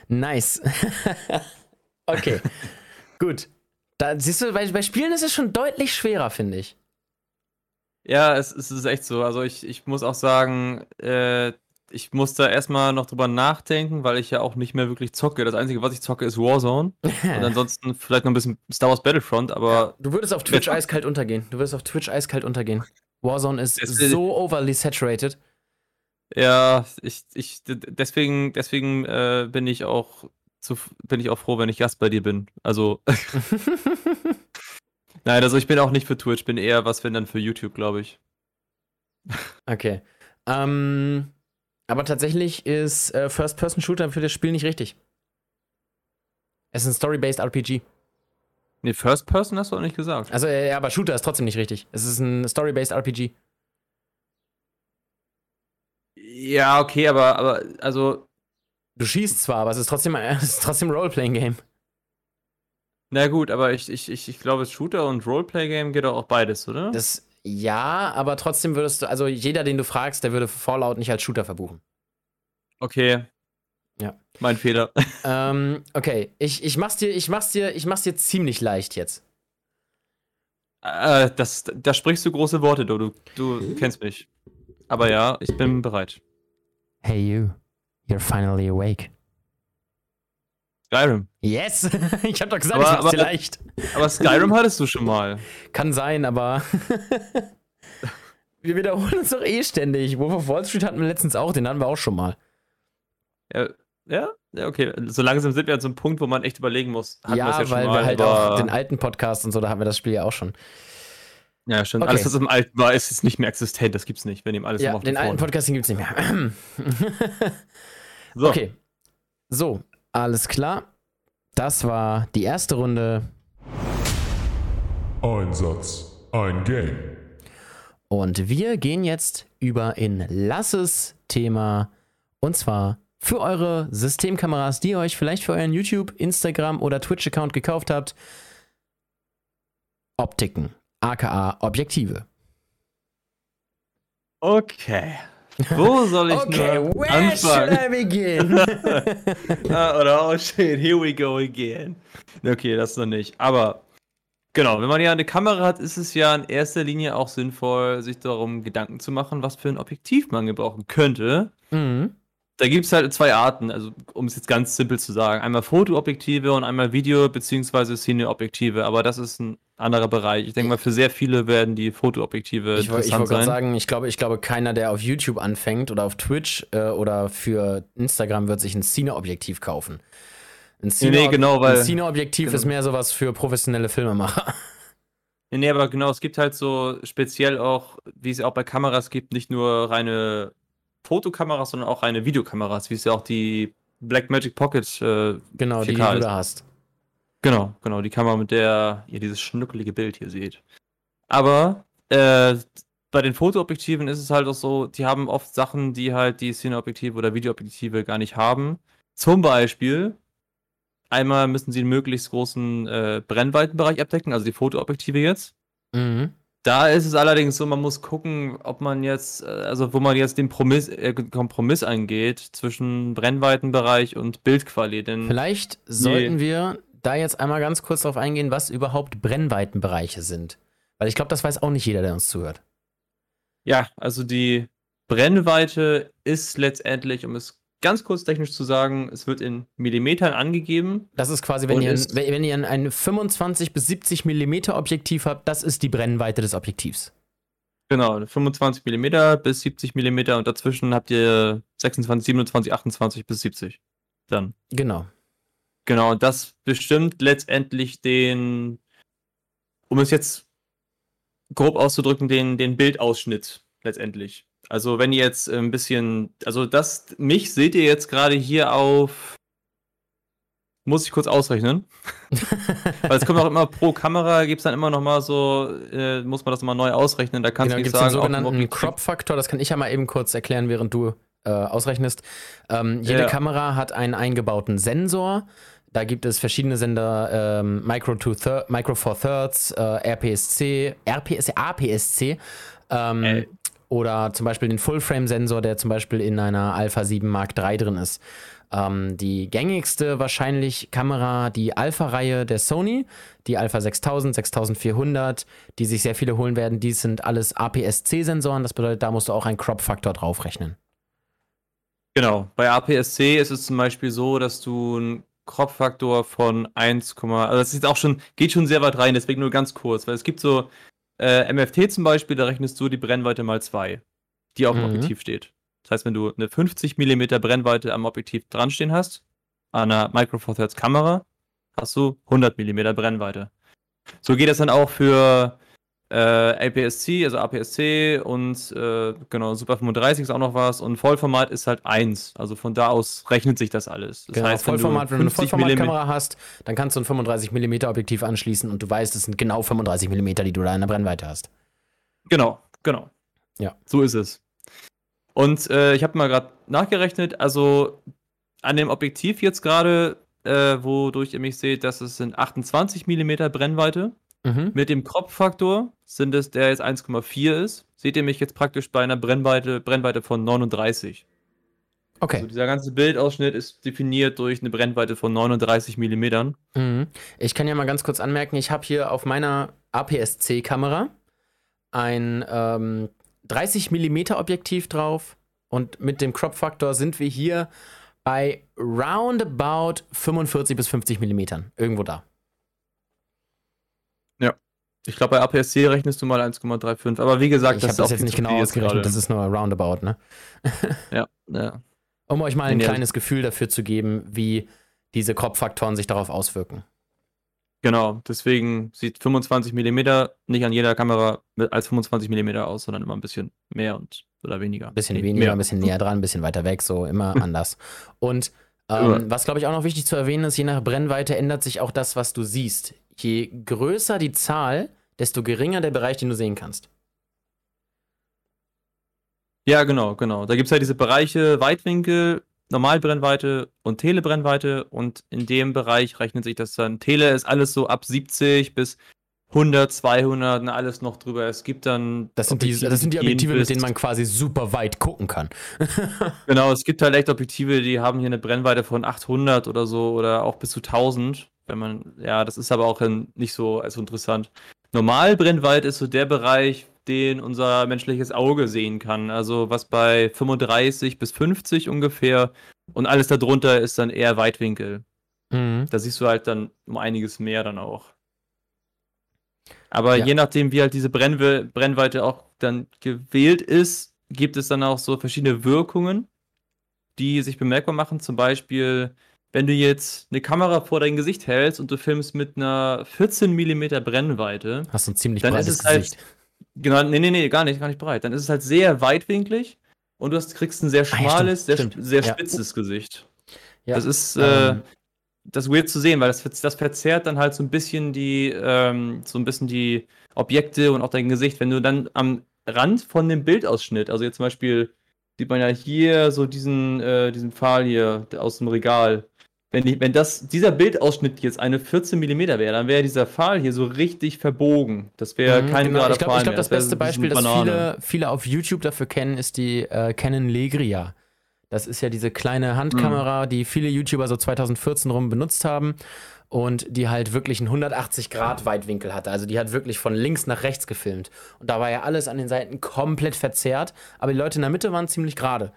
A: Nice. okay. Gut. Da siehst du, bei, bei Spielen ist es schon deutlich schwerer, finde ich.
B: Ja, es, es ist echt so. Also ich, ich muss auch sagen, äh, ich muss da erstmal noch drüber nachdenken, weil ich ja auch nicht mehr wirklich zocke. Das Einzige, was ich zocke, ist Warzone. Und ansonsten vielleicht noch ein bisschen Star Wars Battlefront, aber
A: Du würdest auf Twitch eiskalt untergehen. Du würdest auf Twitch eiskalt untergehen. Warzone ist so overly saturated.
B: ja, ich, ich deswegen, deswegen äh, bin ich auch zu, bin ich auch froh, wenn ich Gast bei dir bin. Also. Nein, also ich bin auch nicht für Twitch, bin eher was, wenn dann für YouTube, glaube ich.
A: Okay. Ähm, aber tatsächlich ist äh, First-Person-Shooter für das Spiel nicht richtig. Es ist ein Story-Based RPG.
B: Nee, First Person hast du auch nicht gesagt.
A: Also, äh, ja, aber Shooter ist trotzdem nicht richtig. Es ist ein Story-Based RPG.
B: Ja, okay, aber, aber, also,
A: Du schießt zwar, aber es ist trotzdem, es ist trotzdem ein Roleplaying-Game.
B: na gut, aber ich, ich, ich, ich glaube, Shooter und Roleplay-Game geht doch auch beides, oder?
A: Das, ja, aber trotzdem würdest du, also jeder, den du fragst, der würde Fallout nicht als Shooter verbuchen.
B: Okay.
A: Ja.
B: Mein Fehler.
A: ähm, okay, ich, ich mach's dir, ich mach's dir, ich mach's dir ziemlich leicht jetzt.
B: äh, das, da sprichst du große Worte, du, du, du kennst mich. Aber ja, ich bin bereit.
A: Hey you, you're finally awake.
B: Skyrim.
A: Yes! ich hab doch gesagt,
B: Aber-
A: ich mach's dir leicht.
B: Aber Skyrim hattest du schon mal.
A: Kann sein, aber wir wiederholen uns doch eh ständig. Wolf of Wall Street hatten wir letztens auch, den hatten wir auch schon mal.
B: Ja, ja, ja, okay. So langsam sind wir an so einem Punkt, wo man echt überlegen muss. Hatten
A: ja,
B: schon
A: weil
B: mal,
A: wir halt
B: aber-
A: auch den alten Podcast und so, da haben wir das Spiel ja auch schon.
B: Ja, stimmt.
A: Okay.
B: Alles, was im Alten war, ist jetzt nicht mehr existent. Das gibt's nicht. Wir nehmen alles
A: Ja,
B: auf
A: den alten
B: Vor.
A: Podcast, den gibt's nicht mehr.
B: So.
A: Okay. So, alles klar. Das war die erste Runde.
C: Ein Satz, ein Game.
A: Und wir gehen jetzt über in Lasses Thema. Und zwar für eure Systemkameras, die ihr euch vielleicht für euren YouTube, Instagram oder Twitch-Account gekauft habt. Optiken, aka Objektive.
B: Okay. Wo soll ich
A: Okay,
B: nur
A: where should
B: anfangen?
A: I begin?
B: ah, oder oh shit, here we go again. Okay, das noch nicht. Aber genau, wenn man ja eine Kamera hat, ist es ja in erster Linie auch sinnvoll, sich darum Gedanken zu machen, was für ein Objektiv man gebrauchen könnte.
A: mhm.
B: Da gibt es halt zwei Arten, also um es jetzt ganz simpel zu sagen. Einmal Fotoobjektive und einmal Video- bzw. Cineobjektive, aber das ist ein anderer Bereich. Ich denke mal, für sehr viele werden die Fotoobjektive
A: Ich, woll- ich
B: interessant
A: wollte gerade sagen, ich glaube, ich glaube, keiner, der auf YouTube anfängt oder auf Twitch äh, oder für Instagram wird sich ein Cine-Objektiv kaufen. Ein Cine
B: nee, genau, weil-
A: ein Cine-Objektiv
B: genau.
A: ist mehr sowas für professionelle Filmemacher.
B: Nee, nee, aber genau, es gibt halt so speziell auch, wie es auch bei Kameras gibt, nicht nur reine Fotokameras, sondern auch reine Videokameras, wie es ja auch die Blackmagic Pocket, äh,
A: Genau, die, die
B: 4K
A: du da hast.
B: genau, genau, die Kamera, mit der ihr dieses schnuckelige Bild hier seht. Aber äh, bei den Fotoobjektiven ist es halt auch so, die haben oft Sachen, die halt die Cineobjektive oder Videoobjektive gar nicht haben. Zum Beispiel, einmal müssen sie einen möglichst großen äh, Brennweitenbereich abdecken, also die Fotoobjektive jetzt.
A: Mhm.
B: Da ist es allerdings so, man muss gucken, ob man jetzt, äh, also wo man jetzt den Promiss, äh, Kompromiss eingeht zwischen Brennweitenbereich und Bildqualität.
A: Vielleicht sollten wir da jetzt einmal ganz kurz drauf eingehen, was überhaupt Brennweitenbereiche sind. Weil ich glaube, das weiß auch nicht jeder, der uns zuhört.
B: ja, also die Brennweite ist letztendlich, um es ganz kurz technisch zu sagen, es wird in Millimetern angegeben.
A: Das ist quasi, wenn ihr, ein,
B: ist-
A: wenn ihr ein, ein 25 bis 70 Millimeter Objektiv habt, das ist die Brennweite des Objektivs.
B: Genau, 25 mm bis 70 mm und dazwischen habt ihr 26, 27, 28 bis 70. Dann.
A: Genau.
B: Genau, und das bestimmt letztendlich den, um es jetzt grob auszudrücken, den, den Bildausschnitt letztendlich. Also wenn ihr jetzt ein bisschen, also das, mich seht ihr jetzt gerade hier auf, muss ich kurz ausrechnen, weil es kommt auch immer pro Kamera, gibt es dann immer noch mal so, äh, muss man das immer neu ausrechnen, da kannst
A: Genau,
B: du
A: gibt
B: nicht
A: es den sogenannten Crop-Faktor, das kann ich ja mal eben kurz erklären, während du äh, ausrechnest. Ähm, jede
B: Ja.
A: Kamera hat einen eingebauten Sensor. Da gibt es verschiedene Sender, ähm, Micro, to Thir Micro Four Thirds, äh, RPSC, RPSC, APSC. Ähm,
B: Äh.
A: Oder zum Beispiel den Full-Frame-Sensor, der zum Beispiel in einer Alpha 7 Mark III drin ist. Ähm, die gängigste wahrscheinlich Kamera, die Alpha-Reihe der Sony, die Alpha 6000, 6400, die sich sehr viele holen werden, die sind alles APS-C-Sensoren. Das bedeutet, da musst du auch einen Crop-Faktor draufrechnen.
B: Genau. Bei APS-C ist es zum Beispiel so, dass du einen Crop-Faktor von 1, also das ist auch schon, geht schon sehr weit rein, deswegen nur ganz kurz, weil es gibt so äh, MFT zum Beispiel, da rechnest du die Brennweite mal 2, die auf dem
A: Mhm.
B: Objektiv steht. Das heißt, wenn du eine 50 mm Brennweite am Objektiv dran stehen hast, an einer Micro Four Thirds Kamera, hast du 100 mm Brennweite. So geht das dann auch für äh, APS-C, also APS-C und äh, genau, Super 35 ist auch noch was und Vollformat ist halt 1. Also von da aus rechnet sich das alles. Das
A: Genau,
B: heißt, wenn du
A: Vollformat, wenn du eine
B: 50
A: Vollformatkamera hast, dann kannst du ein 35 mm Objektiv anschließen und du weißt, es sind genau 35 mm, die du da in der Brennweite hast.
B: Genau, genau.
A: Ja.
B: So ist es. Und äh, ich habe mal gerade nachgerechnet, also an dem Objektiv jetzt gerade, äh, wodurch ihr mich seht, dass es sind 28 mm Brennweite.
A: Mhm.
B: Mit dem Crop-Faktor sind es, der jetzt 1,4 ist, seht ihr mich jetzt praktisch bei einer Brennweite, Brennweite von 39.
A: Okay.
B: Also dieser ganze Bildausschnitt ist definiert durch eine Brennweite von 39 mm.
A: Mhm. Ich kann ja mal ganz kurz anmerken, ich habe hier auf meiner APS-C-Kamera ein ähm, 30 mm Objektiv drauf und mit dem Crop-Faktor sind wir hier bei roundabout 45 bis 50 mm. Irgendwo da.
B: Ich glaube, bei APS-C rechnest du mal 1,35. Aber wie gesagt,
A: ich habe
B: ist
A: das
B: auch
A: jetzt nicht genau ausgerechnet,
B: gerade.
A: das ist nur roundabout, ne?
B: Ja, ja.
A: Um euch mal ein
B: nee,
A: kleines Gefühl dafür zu geben, wie diese Crop-Faktoren sich darauf auswirken.
B: Genau, deswegen sieht 25 mm nicht an jeder Kamera als 25 mm aus, sondern immer ein bisschen mehr und oder weniger.
A: Ein bisschen
B: Nee,
A: weniger,
B: mehr.
A: ein bisschen näher dran, ein bisschen weiter weg, so immer anders. Und ähm, was, glaube ich, auch noch wichtig zu erwähnen ist, je nach Brennweite ändert sich auch das, was du siehst. Je größer die Zahl, desto geringer der Bereich, den du sehen kannst.
B: Ja, genau, genau. Da gibt es halt diese Bereiche Weitwinkel, Normalbrennweite und Telebrennweite und in dem Bereich rechnet sich das dann. Tele ist alles so ab 70 bis 100, 200 und alles noch drüber. Es gibt dann.
A: Das sind die,
B: Objektive,
A: das sind die Objektive, mit denen man quasi super weit gucken kann.
B: Genau, es gibt halt echt Objektive, die haben hier eine Brennweite von 800 oder so oder auch bis zu 1000. Wenn man, ja, das ist aber auch nicht so also interessant. Normalbrennweite ist so der Bereich, den unser menschliches Auge sehen kann. Also was bei 35 bis 50 ungefähr und alles darunter ist dann eher Weitwinkel.
A: Mhm.
B: Da siehst du halt dann um einiges mehr dann auch. Aber
A: Ja.
B: je nachdem, wie halt diese Brennwe Brennweite auch dann gewählt ist, gibt es dann auch so verschiedene Wirkungen, die sich bemerkbar machen. Zum Beispiel, wenn du jetzt eine Kamera vor dein Gesicht hältst und du filmst mit einer 14 mm Brennweite,
A: Hast du ein ziemlich
B: Dann ist
A: breites
B: es halt-
A: Gesicht.
B: genau, nee, nee, nee, gar nicht, gar nicht breit, dann ist es halt sehr weitwinklig und du hast, kriegst ein sehr
A: Ah, ja,
B: schmales, sehr,
A: stimmt, stimmt.
B: sehr
A: Ja.
B: spitzes Gesicht.
A: Ja.
B: Das ist äh,
A: Ähm.
B: das ist weird zu sehen, weil das, das verzerrt dann halt so ein bisschen die, ähm, so ein bisschen die Objekte und auch dein Gesicht. Wenn du dann am Rand von dem Bildausschnitt, also jetzt zum Beispiel sieht man ja hier so diesen, äh, diesen Pfahl hier aus dem Regal. Wenn, die, wenn das, dieser Bildausschnitt jetzt eine 14 mm wäre, dann wäre dieser Pfahl hier so richtig verbogen. Das wäre
A: Mhm,
B: kein
A: genau.
B: gerader
A: Ich glaube,
B: Pfahl
A: ich glaub,
B: mehr.
A: das
B: wäre
A: beste Beispiel, das viele, viele auf YouTube dafür kennen, ist die äh, Canon Legria. Das ist ja diese kleine Handkamera, die viele YouTuber so 2014 rum benutzt haben und die halt wirklich einen 180 Grad Weitwinkel hatte. Also die hat wirklich von links nach rechts gefilmt. Und da war ja alles an den Seiten komplett verzerrt, aber die Leute in der Mitte waren ziemlich gerade.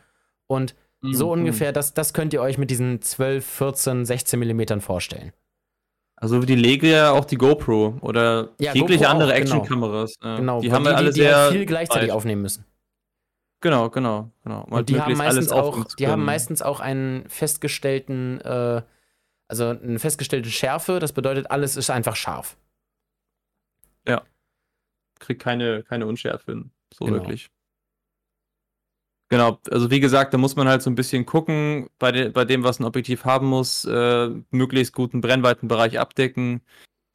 A: Und so
B: Mhm.
A: ungefähr, das, das könnt ihr euch mit diesen 12, 14, 16 Millimetern vorstellen.
B: Also wie die Legria auch die GoPro oder
A: Ja,
B: jegliche
A: GoPro
B: andere
A: genau.
B: Actionkameras. Ja.
A: Genau,
B: die haben wir alle
A: die,
B: sehr
A: halt viel gleichzeitig
B: breit.
A: aufnehmen müssen.
B: Genau, genau, genau. Um
A: Und die haben meistens
B: alles
A: auch, die haben meistens auch einen festgestellten, äh, also eine festgestellte Schärfe. Das bedeutet, alles ist einfach scharf.
B: kriegt keine, keine Unschärfe hin. So
A: Genau.
B: wirklich. Genau, also wie gesagt, da muss man halt so ein bisschen gucken, bei, de bei dem, was ein Objektiv haben muss, äh, möglichst guten Brennweitenbereich abdecken.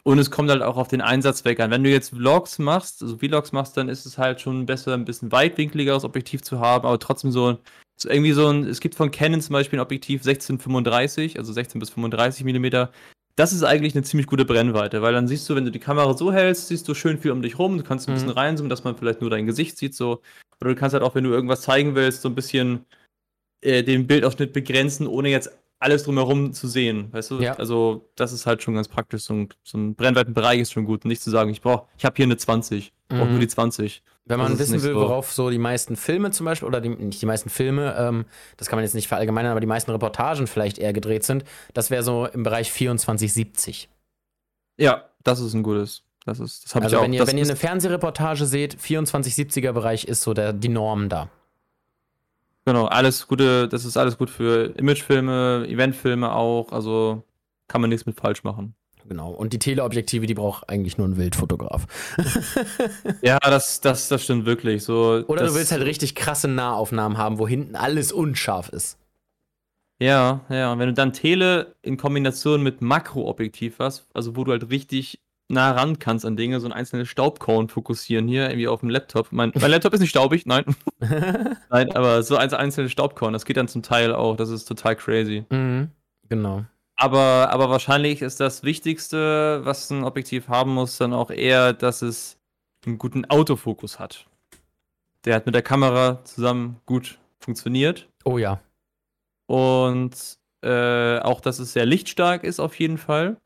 B: Und es kommt halt auch auf den Einsatzzweck an. Wenn du jetzt Vlogs machst, also Vlogs machst, dann ist es halt schon besser, ein bisschen weitwinkligeres Objektiv zu haben, aber trotzdem so, so irgendwie so ein, es gibt von Canon zum Beispiel ein Objektiv 1635, also 16 bis 35 Millimeter. Das ist eigentlich eine ziemlich gute Brennweite, weil dann siehst du, wenn du die Kamera so hältst, siehst du schön viel um dich rum, du kannst ein
A: Mhm.
B: bisschen reinzoomen, dass man vielleicht nur dein Gesicht sieht, so. Oder du kannst halt auch, wenn du irgendwas zeigen willst, so ein bisschen äh, den Bildausschnitt begrenzen, ohne jetzt alles drumherum zu sehen. Weißt du?
A: Ja.
B: Also, das ist halt schon ganz praktisch. So ein, so ein Brennweitenbereich ist schon gut. Nicht zu sagen, ich brauche, ich habe hier eine 20, ich brauche
A: Mhm.
B: nur die 20.
A: Wenn man wissen will,
B: so-
A: worauf so die meisten Filme zum Beispiel, oder die, nicht die meisten Filme, ähm, das kann man jetzt nicht verallgemeinern, aber die meisten Reportagen vielleicht eher gedreht sind, das wäre so im Bereich 2470.
B: Ja, das ist ein gutes. Das ist, das habe
A: Also
B: ich auch.
A: wenn ihr,
B: das
A: wenn ihr eine Fernsehreportage seht, 2470er Bereich ist so der, die Norm da.
B: Genau, alles gute, das ist alles gut für Imagefilme, Eventfilme auch, also kann man nichts mit falsch machen.
A: Genau. Und die Teleobjektive, die braucht eigentlich nur ein Wildfotograf.
B: Ja, das, das, das stimmt wirklich. So,
A: Oder du willst halt richtig krasse Nahaufnahmen haben, wo hinten alles unscharf ist.
B: Ja, ja, und wenn du dann Tele in Kombination mit Makroobjektiv hast, also wo du halt richtig nah ran kannst an Dinge, so ein einzelnes Staubkorn fokussieren hier irgendwie auf dem Laptop. Mein, mein Laptop ist nicht staubig, nein. nein, aber so ein einzelnes Staubkorn, das geht dann zum Teil auch, das ist total crazy.
A: Mhm. Genau.
B: Aber, aber wahrscheinlich ist das Wichtigste, was ein Objektiv haben muss, dann auch eher, dass es einen guten Autofokus hat. Der hat mit der Kamera zusammen gut funktioniert.
A: Oh ja.
B: Und äh, auch, dass es sehr lichtstark ist auf jeden Fall.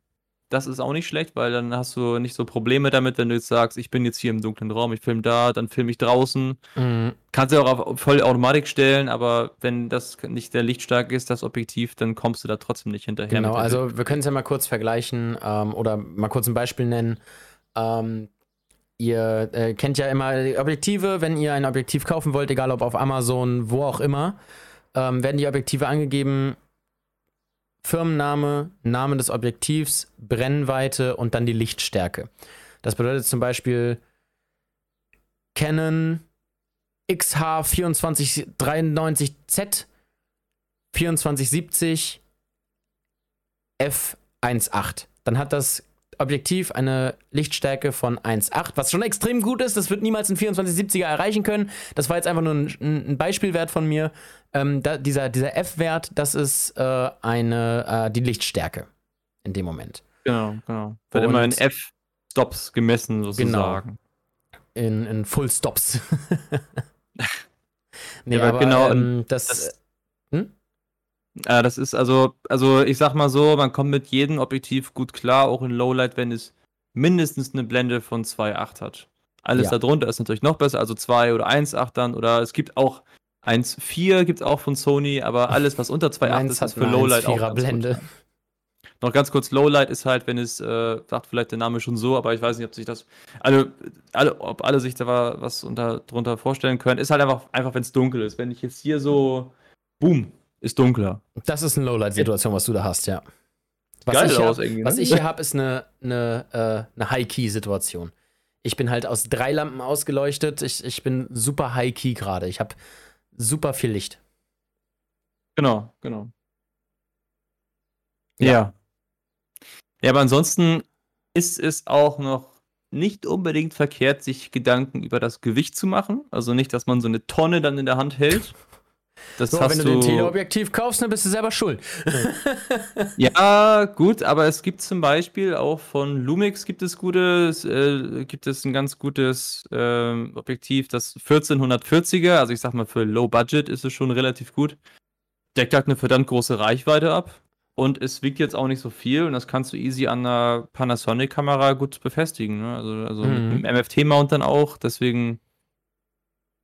B: Das ist auch nicht schlecht, weil dann hast du nicht so Probleme damit, wenn du jetzt sagst, ich bin jetzt hier im dunklen Raum, ich filme da, dann filme ich draußen.
A: Mhm.
B: Kannst du auch auf Vollautomatik stellen, aber wenn das nicht sehr lichtstark ist, das Objektiv, dann kommst du da trotzdem nicht hinterher.
A: Genau,
B: der
A: also wir können es ja mal kurz vergleichen ähm, oder mal kurz ein Beispiel nennen. Ähm, ihr äh, kennt ja immer die Objektive, wenn ihr ein Objektiv kaufen wollt, egal ob auf Amazon, wo auch immer, ähm, werden die Objektive angegeben. Firmenname, Name des Objektivs, Brennweite und dann die Lichtstärke. Das bedeutet zum Beispiel Canon XH2493Z 2470 f1.8. Dann hat das Objektiv eine Lichtstärke von 1.8, was schon extrem gut ist. Das wird niemals ein 2470er erreichen können. Das war jetzt einfach nur ein, ein Beispielwert von mir. Ähm, da, dieser dieser F-Wert, das ist äh, eine, äh, die Lichtstärke in dem Moment.
B: Genau, genau. Wird immer in F-Stops gemessen, sozusagen.
A: In, in Full Stops. nee,
B: Ja, aber
A: aber
B: genau,
A: ähm, das,
B: das-? Äh, das ist also, also ich sag mal so, man kommt mit jedem Objektiv gut klar, auch in Lowlight, wenn es mindestens eine Blende von 2,8 hat. Alles
A: Ja.
B: darunter ist natürlich noch besser, also 2 oder 1,8 dann, oder es gibt auch 1,4 gibt es auch von Sony, aber alles, was unter 2,8
A: meins
B: ist,
A: hat
B: ist für Lowlight auch
A: 1,4er
B: ganz gut.
A: Blende.
B: Noch ganz kurz, Lowlight ist halt, wenn es, äh, sagt vielleicht der Name schon so, aber ich weiß nicht, ob sich das, alle, alle, ob alle sich da wa- was unter, drunter vorstellen können, ist halt einfach, einfach wenn es dunkel ist. Wenn ich jetzt hier so, boom, ist dunkler.
A: Das ist eine Lowlight-Situation, was du da hast, ja. Was
B: Geil
A: ich, hier
B: aus
A: hab,
B: irgendwie,
A: was
B: ne?
A: ich hier habe, ist eine, eine, äh, eine High-Key-Situation. Ich bin halt aus drei Lampen ausgeleuchtet. Ich, ich bin super High-Key gerade. Ich habe super viel Licht.
B: Genau, genau.
A: Ja.
B: Ja. ja. aber ansonsten ist es auch noch nicht unbedingt verkehrt, sich Gedanken über das Gewicht zu machen. Also nicht, dass man so eine Tonne dann in der Hand hält. Das
A: So,
B: hast
A: wenn du
B: du
A: den Teleobjektiv kaufst, dann bist du selber schuld.
B: Ja, gut, aber es gibt zum Beispiel auch von Lumix gibt es gutes, äh, gibt es ein ganz gutes ähm, Objektiv, das 1440er, also ich sag mal für Low Budget ist es schon relativ gut. Deckt halt eine verdammt große Reichweite ab und es wiegt jetzt auch nicht so viel und das kannst du easy an einer Panasonic-Kamera gut befestigen. Ne? Also, also
A: Mhm.
B: mit einem MFT-Mount dann auch, deswegen.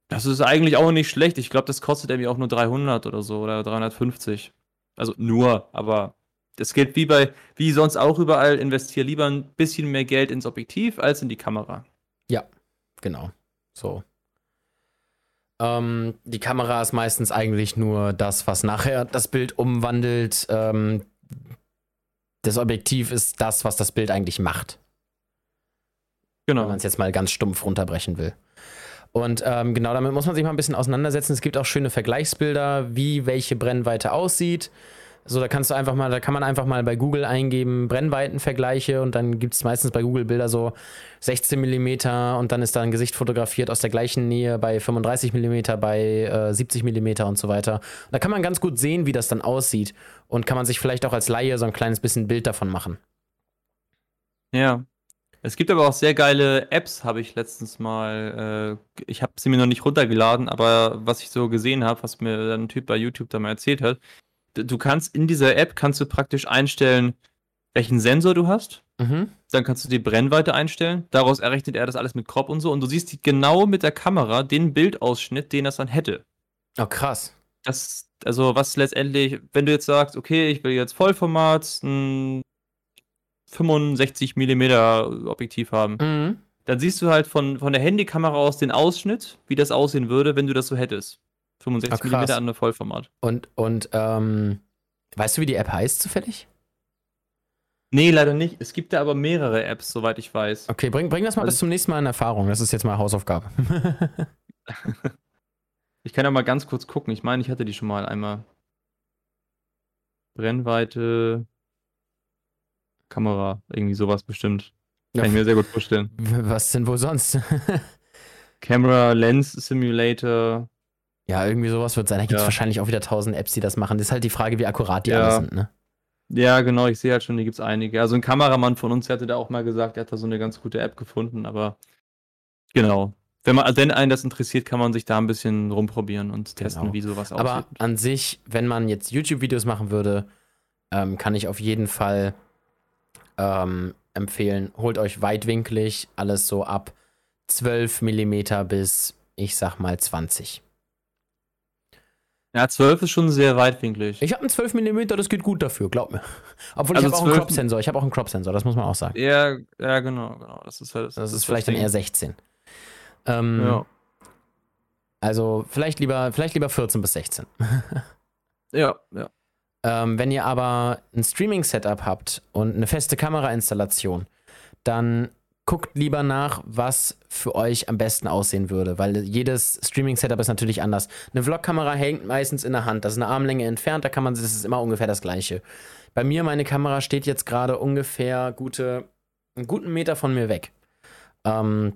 B: Das ist eigentlich auch nicht schlecht. Ich glaube, das kostet irgendwie auch nur 300 oder so oder 350. Also nur, aber das gilt wie bei, wie sonst auch überall, investiere lieber ein bisschen mehr Geld ins Objektiv als in die Kamera.
A: Genau. So. Ähm, die Kamera ist meistens eigentlich nur das, was nachher das Bild umwandelt. Ähm, das Objektiv ist das, was das Bild eigentlich macht. wenn
B: Genau.
A: man es jetzt mal ganz stumpf runterbrechen will. Und ähm, genau damit muss man sich mal ein bisschen auseinandersetzen. Es gibt auch schöne Vergleichsbilder, wie welche Brennweite aussieht. So, da kannst du einfach mal, da kann man einfach mal bei Google eingeben, Brennweitenvergleiche und dann gibt es meistens bei Google Bilder so 16 mm und dann ist da ein Gesicht fotografiert aus der gleichen Nähe bei 35 mm, bei äh, 70 mm und so weiter. Und da kann man ganz gut sehen, wie das dann aussieht und kann man sich vielleicht auch als Laie so ein kleines bisschen Bild davon machen.
B: Ja. Es gibt aber auch sehr geile Apps, habe ich letztens mal. Äh, ich habe sie mir noch nicht runtergeladen, aber was ich so gesehen habe, was mir ein Typ bei YouTube da mal erzählt hat, du kannst in dieser App kannst du praktisch einstellen, welchen Sensor du hast.
A: Mhm.
B: Dann kannst du die Brennweite einstellen. Daraus errechnet er das alles mit Crop und so. Und du siehst die genau mit der Kamera den Bildausschnitt, den das dann hätte.
A: Oh, krass.
B: Das, also was letztendlich, wenn du jetzt sagst, okay, ich will jetzt Vollformat, ein 65 mm Objektiv haben,
A: Mhm.
B: dann siehst du halt von, von der Handykamera aus den Ausschnitt, wie das aussehen würde, wenn du das so hättest. 65
A: Ach, krass.
B: mm an der Vollformat.
A: Und, und ähm, weißt du, wie die App heißt zufällig?
B: Nee, leider nicht. Es gibt da aber mehrere Apps, soweit ich weiß.
A: Okay, bring, bring das mal
B: Also-
A: bis zum nächsten Mal in Erfahrung. Das ist jetzt mal Hausaufgabe.
B: Ich kann ja mal ganz kurz gucken. Ich meine, ich hatte die schon mal einmal. Brennweite, Kamera, irgendwie sowas bestimmt. Kann ich mir sehr gut vorstellen.
A: Was denn wohl sonst?
B: Camera, Lens Simulator.
A: ja, irgendwie sowas wird sein. Da gibt es
B: Ja.
A: wahrscheinlich auch wieder tausend Apps, die das machen. Das ist halt die Frage, wie akkurat die
B: Ja.
A: alle sind, ne?
B: Ja, genau, ich sehe halt schon, hier gibt es einige. Also ein Kameramann von uns hatte da auch mal gesagt, er hat da so eine ganz gute App gefunden, aber genau. Wenn man, wenn einen das interessiert, kann man sich da ein bisschen rumprobieren und testen,
A: Genau.
B: wie sowas
A: Aber
B: aussieht.
A: an sich, wenn man jetzt YouTube-Videos machen würde, ähm, kann ich auf jeden Fall ähm, empfehlen, holt euch weitwinklig alles so ab 12 mm bis, ich sag mal, 20.
B: Ja, 12 ist schon sehr weitwinklig.
A: Ich habe einen 12 mm, das geht gut dafür, glaub mir. Obwohl
B: Also
A: ich habe auch einen
B: 12
A: Crop-Sensor. Ich habe auch einen Crop-Sensor, das muss man auch sagen.
B: Ja, ja, genau, genau. Das ist halt.
A: Das ist vielleicht dann eher 16. Ähm,
B: Ja.
A: Also vielleicht lieber, vielleicht lieber 14 bis 16.
B: Ja, ja.
A: Ähm, wenn ihr aber ein Streaming-Setup habt und eine feste Kamerainstallation, dann guckt lieber nach, was für euch am besten aussehen würde, weil jedes Streaming-Setup ist natürlich anders. Eine Vlog-Kamera hängt meistens in der Hand, das ist eine Armlänge entfernt, da kann man, das ist immer ungefähr das gleiche. Bei mir, meine Kamera steht jetzt gerade ungefähr gute, einen guten Meter von mir weg. Ähm,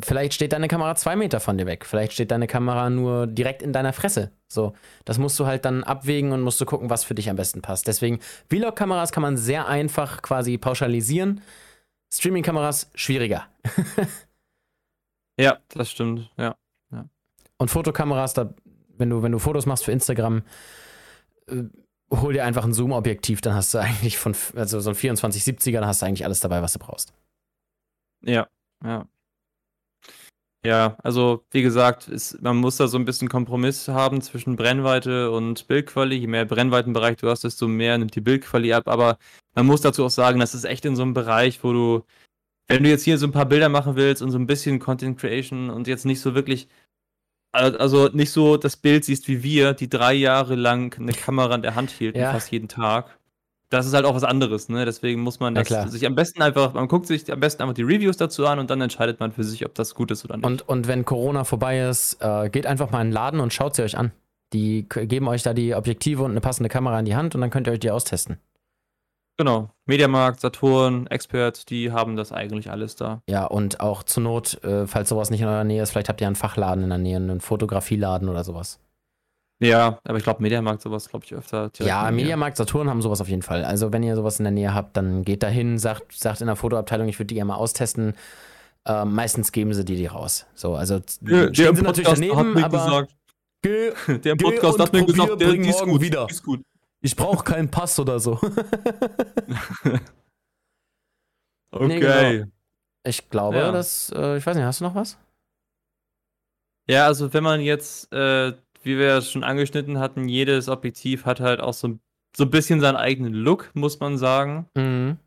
A: vielleicht steht deine Kamera zwei Meter von dir weg, vielleicht steht deine Kamera nur direkt in deiner Fresse. So, das musst du halt dann abwägen und musst du gucken, was für dich am besten passt. Deswegen, Vlog-Kameras kann man sehr einfach quasi pauschalisieren. Streaming-Kameras schwieriger.
B: Ja, das stimmt. Ja.
A: Und Fotokameras, da, wenn du, wenn du Fotos machst für Instagram, äh, hol dir einfach ein Zoom-Objektiv, dann hast du eigentlich von, also so ein 2470er, dann hast du eigentlich alles dabei, was du brauchst.
B: Ja, ja. Ja, also wie gesagt, ist, man muss da so ein bisschen Kompromiss haben zwischen Brennweite und Bildquali. Je mehr Brennweitenbereich du hast, desto mehr nimmt die Bildquali ab. Aber man muss dazu auch sagen, das ist echt in so einem Bereich, wo du, wenn du jetzt hier so ein paar Bilder machen willst und so ein bisschen Content Creation und jetzt nicht so wirklich, al- also nicht so das Bild siehst wie wir, die drei Jahre lang eine Kamera in der Hand hielten,
A: Ja.
B: fast jeden Tag. Das ist halt auch was anderes, ne? Deswegen muss man
A: Ja,
B: das
A: klar.
B: sich am besten einfach, man guckt sich am besten einfach die Reviews dazu an und dann entscheidet man für sich, ob das gut ist oder nicht.
A: Und, und wenn Corona vorbei ist, äh, geht einfach mal in den Laden und schaut sie euch an. Die geben euch da die Objektive und eine passende Kamera in die Hand und dann könnt ihr euch die austesten.
B: genau. Mediamarkt, Saturn, Expert, die haben das eigentlich alles da.
A: Ja, und auch zur Not, äh, falls sowas nicht in eurer Nähe ist, vielleicht habt ihr einen Fachladen in der Nähe, einen Fotografieladen oder sowas.
B: Ja, aber ich glaube, Mediamarkt sowas, glaube ich, öfter.
A: Ja. Mediamarkt, Saturn haben sowas auf jeden Fall. Also wenn ihr sowas in der Nähe habt, dann geht da hin, sagt, sagt in der Fotoabteilung, ich würde die gerne mal austesten. Ähm, meistens geben sie dir die raus. So, also z-
B: Der, der im
A: natürlich
B: Podcast hat
A: daneben,
B: mir
A: aber
B: gesagt,
A: geh,
B: der im Podcast hat mir gesagt, der
A: bring
B: die ist
A: morgen
B: gut,
A: wieder.
B: die ist gut.
A: ich brauche keinen Pass oder so.
B: Okay.
A: Nee, genau. Ich glaube,
B: Ja.
A: dass, äh, ich weiß nicht, hast du noch was?
B: Ja, also wenn man jetzt, äh, wie wir ja schon angeschnitten hatten, jedes Objektiv hat halt auch so, so ein bisschen seinen eigenen Look, muss man sagen.
A: Mhm.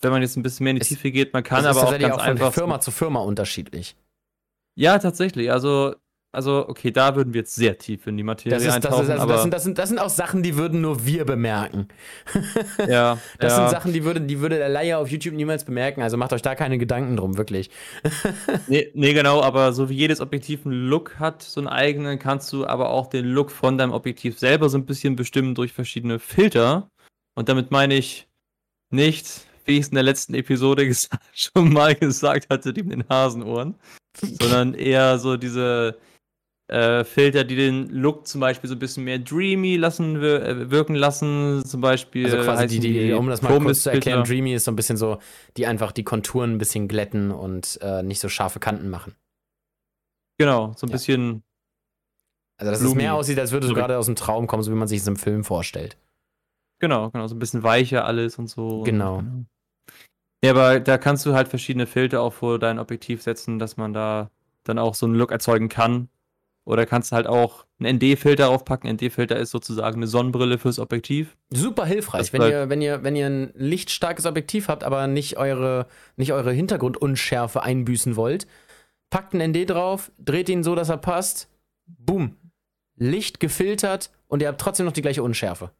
B: Wenn man jetzt ein bisschen mehr in die
A: Es-
B: Tiefe geht, man kann aber auch ganz
A: auch von
B: einfach.
A: Firma zu Firma unterschiedlich.
B: Ja, tatsächlich. Also, also, okay, da würden wir jetzt sehr tief in die Materie
A: Das, ist, das,
B: eintauchen,
A: ist, also das, sind, das, sind, das sind auch Sachen, die würden nur wir bemerken.
B: ja,
A: Das
B: ja,
A: sind Sachen, die würde, die würde der Laie auf YouTube niemals bemerken. Also macht euch da keine Gedanken drum, wirklich.
B: nee, nee, genau, aber so wie jedes Objektiv einen Look hat, so einen eigenen, kannst du aber auch den Look von deinem Objektiv selber so ein bisschen bestimmen durch verschiedene Filter. Und damit meine ich nicht, wie ich es in der letzten Episode schon mal gesagt hatte, die mit den Hasenohren, sondern eher so diese, äh, Filter, die den Look zum Beispiel so ein bisschen mehr dreamy lassen äh, wirken lassen. Zum Beispiel.
A: Also quasi die, die, um das mal kurz zu erklären. Dreamy ist so ein bisschen so, die einfach die Konturen ein bisschen glätten und äh, nicht so scharfe Kanten machen.
B: Genau, so ein
A: Ja.
B: bisschen.
A: Also dass es
B: Blumi.
A: mehr aussieht, als würde es gerade aus dem Traum kommen, so wie man sich es im Film vorstellt.
B: Genau, genau, so ein bisschen weicher alles und so.
A: Genau.
B: Ja, aber da kannst du halt verschiedene Filter auch vor dein Objektiv setzen, dass man da dann auch so einen Look erzeugen kann. Oder kannst du halt auch einen ND-Filter draufpacken. ND-Filter ist sozusagen eine Sonnenbrille fürs Objektiv.
A: Super hilfreich, wenn ihr, wenn ihr, wenn ihr ein lichtstarkes Objektiv habt, aber nicht eure, nicht eure Hintergrundunschärfe einbüßen wollt. Packt einen ND drauf, dreht ihn so, dass er passt. Boom. Licht gefiltert und ihr habt trotzdem noch die gleiche Unschärfe.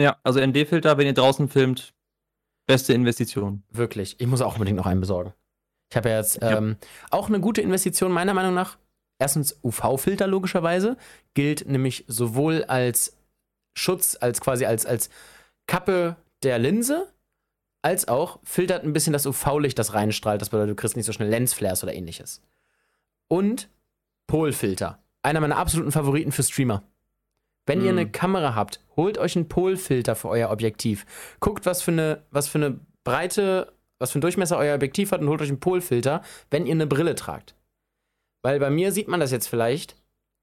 B: Ja, also ND-Filter, wenn ihr draußen filmt, beste Investition.
A: Wirklich. Ich muss auch unbedingt noch einen besorgen. Ich habe ja jetzt
B: Ja.
A: ähm, auch eine gute Investition, meiner Meinung nach. Erstens UV-Filter logischerweise. Gilt nämlich sowohl als Schutz, als quasi als, als Kappe der Linse, als auch filtert ein bisschen das UV-Licht, das reinstrahlt. Das bedeutet, du kriegst nicht so schnell Lensflares oder ähnliches. Und Polfilter. Einer meiner absoluten Favoriten für Streamer. Wenn ihr
B: Mhm.
A: eine Kamera habt, holt euch einen Polfilter für euer Objektiv. Guckt, was für eine, was für eine Breite, was für einen Durchmesser euer Objektiv hat und holt euch einen Polfilter, wenn ihr eine Brille tragt. Weil bei mir sieht man das jetzt vielleicht,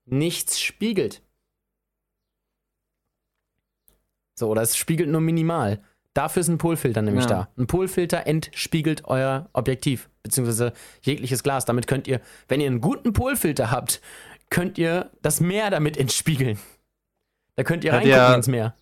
A: nichts spiegelt. So, oder es spiegelt nur minimal. Dafür ist ein Polfilter nämlich
B: Ja.
A: da. Ein Polfilter entspiegelt euer Objektiv, beziehungsweise jegliches Glas. Damit könnt ihr, wenn ihr einen guten Polfilter habt, könnt ihr das Meer damit entspiegeln. Da könnt ihr
B: Hat
A: reingucken
B: ja-
A: ins Meer.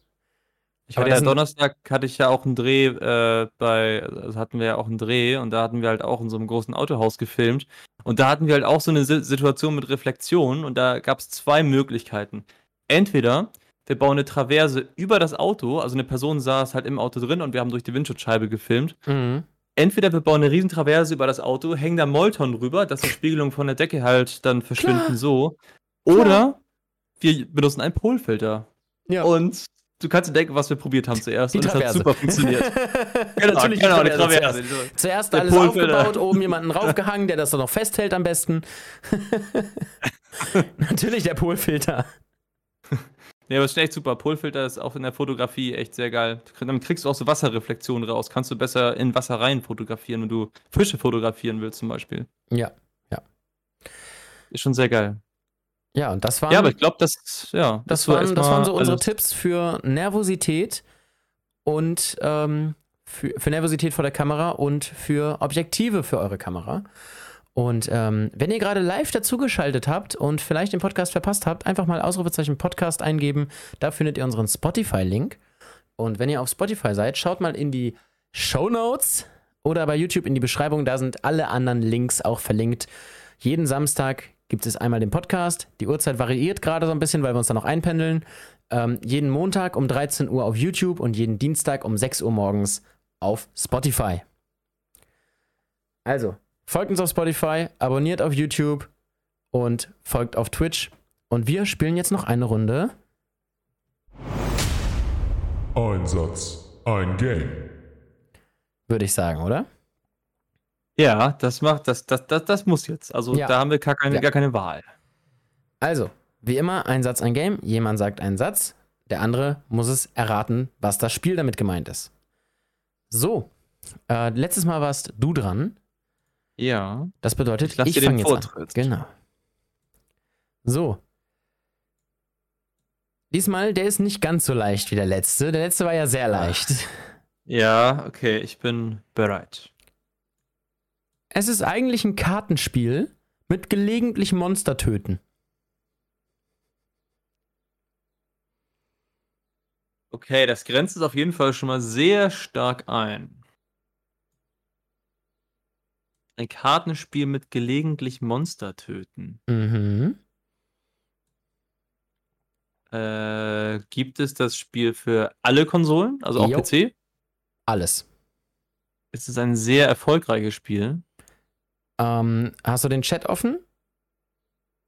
B: Ich hatte ja Donnerstag hatte ich ja auch einen Dreh äh, bei, also hatten wir ja auch einen Dreh und da hatten wir halt auch in so einem großen Autohaus gefilmt und da hatten wir halt auch so eine Si- Situation mit Reflexion und da gab es zwei Möglichkeiten. Entweder wir bauen eine Traverse über das Auto, also eine Person saß halt im Auto drin und wir haben durch die Windschutzscheibe gefilmt.
A: Mhm.
B: Entweder wir bauen eine riesen Traverse über das Auto, hängen da Molton rüber, dass die Spiegelungen von der Decke halt dann verschwinden
A: Klar.
B: so. Oder wir benutzen einen Polfilter.
A: Ja.
B: Und du kannst dir denken, was wir probiert haben zuerst.
A: Die
B: und es hat
A: Traverse.
B: super funktioniert. genau,
A: Natürlich
B: genau,
A: die Traverse
B: Traverse.
A: zuerst. Zuerst alles
B: Polfilter.
A: aufgebaut, oben jemanden raufgehangen, der das dann noch festhält am besten. Natürlich der Polfilter.
B: Ja, aber ist schon echt super. Polfilter ist auch in der Fotografie echt sehr geil. Damit kriegst du auch so Wasserreflexionen raus. Kannst du besser in Wasser rein fotografieren, wenn du Fische fotografieren willst zum Beispiel.
A: Ja.
B: Ist schon sehr geil.
A: Ja, und das waren,
B: Ja, aber ich glaube, das, ja,
A: das,
B: war
A: waren, das waren so unsere. Tipps für Nervosität und ähm, für, für Nervosität vor der Kamera und für Objektive für eure Kamera. Und ähm, wenn ihr gerade live dazugeschaltet habt und vielleicht den Podcast verpasst habt, einfach mal Ausrufezeichen Podcast eingeben. Da findet ihr unseren Spotify-Link. Und wenn ihr auf Spotify seid, schaut mal in die Show Notes oder bei YouTube in die Beschreibung. Da sind alle anderen Links auch verlinkt. Jeden Samstag gibt es einmal den Podcast. Die Uhrzeit variiert gerade so ein bisschen, weil wir uns da noch einpendeln. Ähm, jeden Montag um 13 Uhr auf YouTube und jeden Dienstag um 6 Uhr morgens auf Spotify. Also, folgt uns auf Spotify, abonniert auf YouTube und folgt auf Twitch. Und wir spielen jetzt noch eine Runde.
C: Ein Satz, ein Game.
A: Würde ich sagen, oder?
B: Ja, das macht, das, das, das, das muss jetzt. Also
A: Ja.
B: da haben wir gar keine,
A: Ja.
B: gar keine Wahl.
A: Also, wie immer, ein Satz, ein Game. Jemand sagt einen Satz, der andere muss es erraten, was das Spiel damit gemeint ist. So, äh, letztes Mal warst du dran.
B: Ja.
A: Das bedeutet,
B: Ich lass
A: ich
B: dir den
A: fange jetzt an.
B: Vortritt.
A: Genau. So. Diesmal, der ist nicht ganz so leicht wie der letzte. Der letzte war ja sehr leicht.
B: Ja, okay, ich bin bereit.
A: Es ist eigentlich ein Kartenspiel mit gelegentlich Monster töten.
B: Okay, das grenzt es auf jeden Fall schon mal sehr stark ein. Ein Kartenspiel mit gelegentlich Monster töten.
A: Mhm.
B: Äh, gibt es das Spiel für alle Konsolen, also auch
A: Jo.
B: PC?
A: Alles.
B: Es ist ein sehr erfolgreiches Spiel.
A: Ähm, hast du den Chat offen?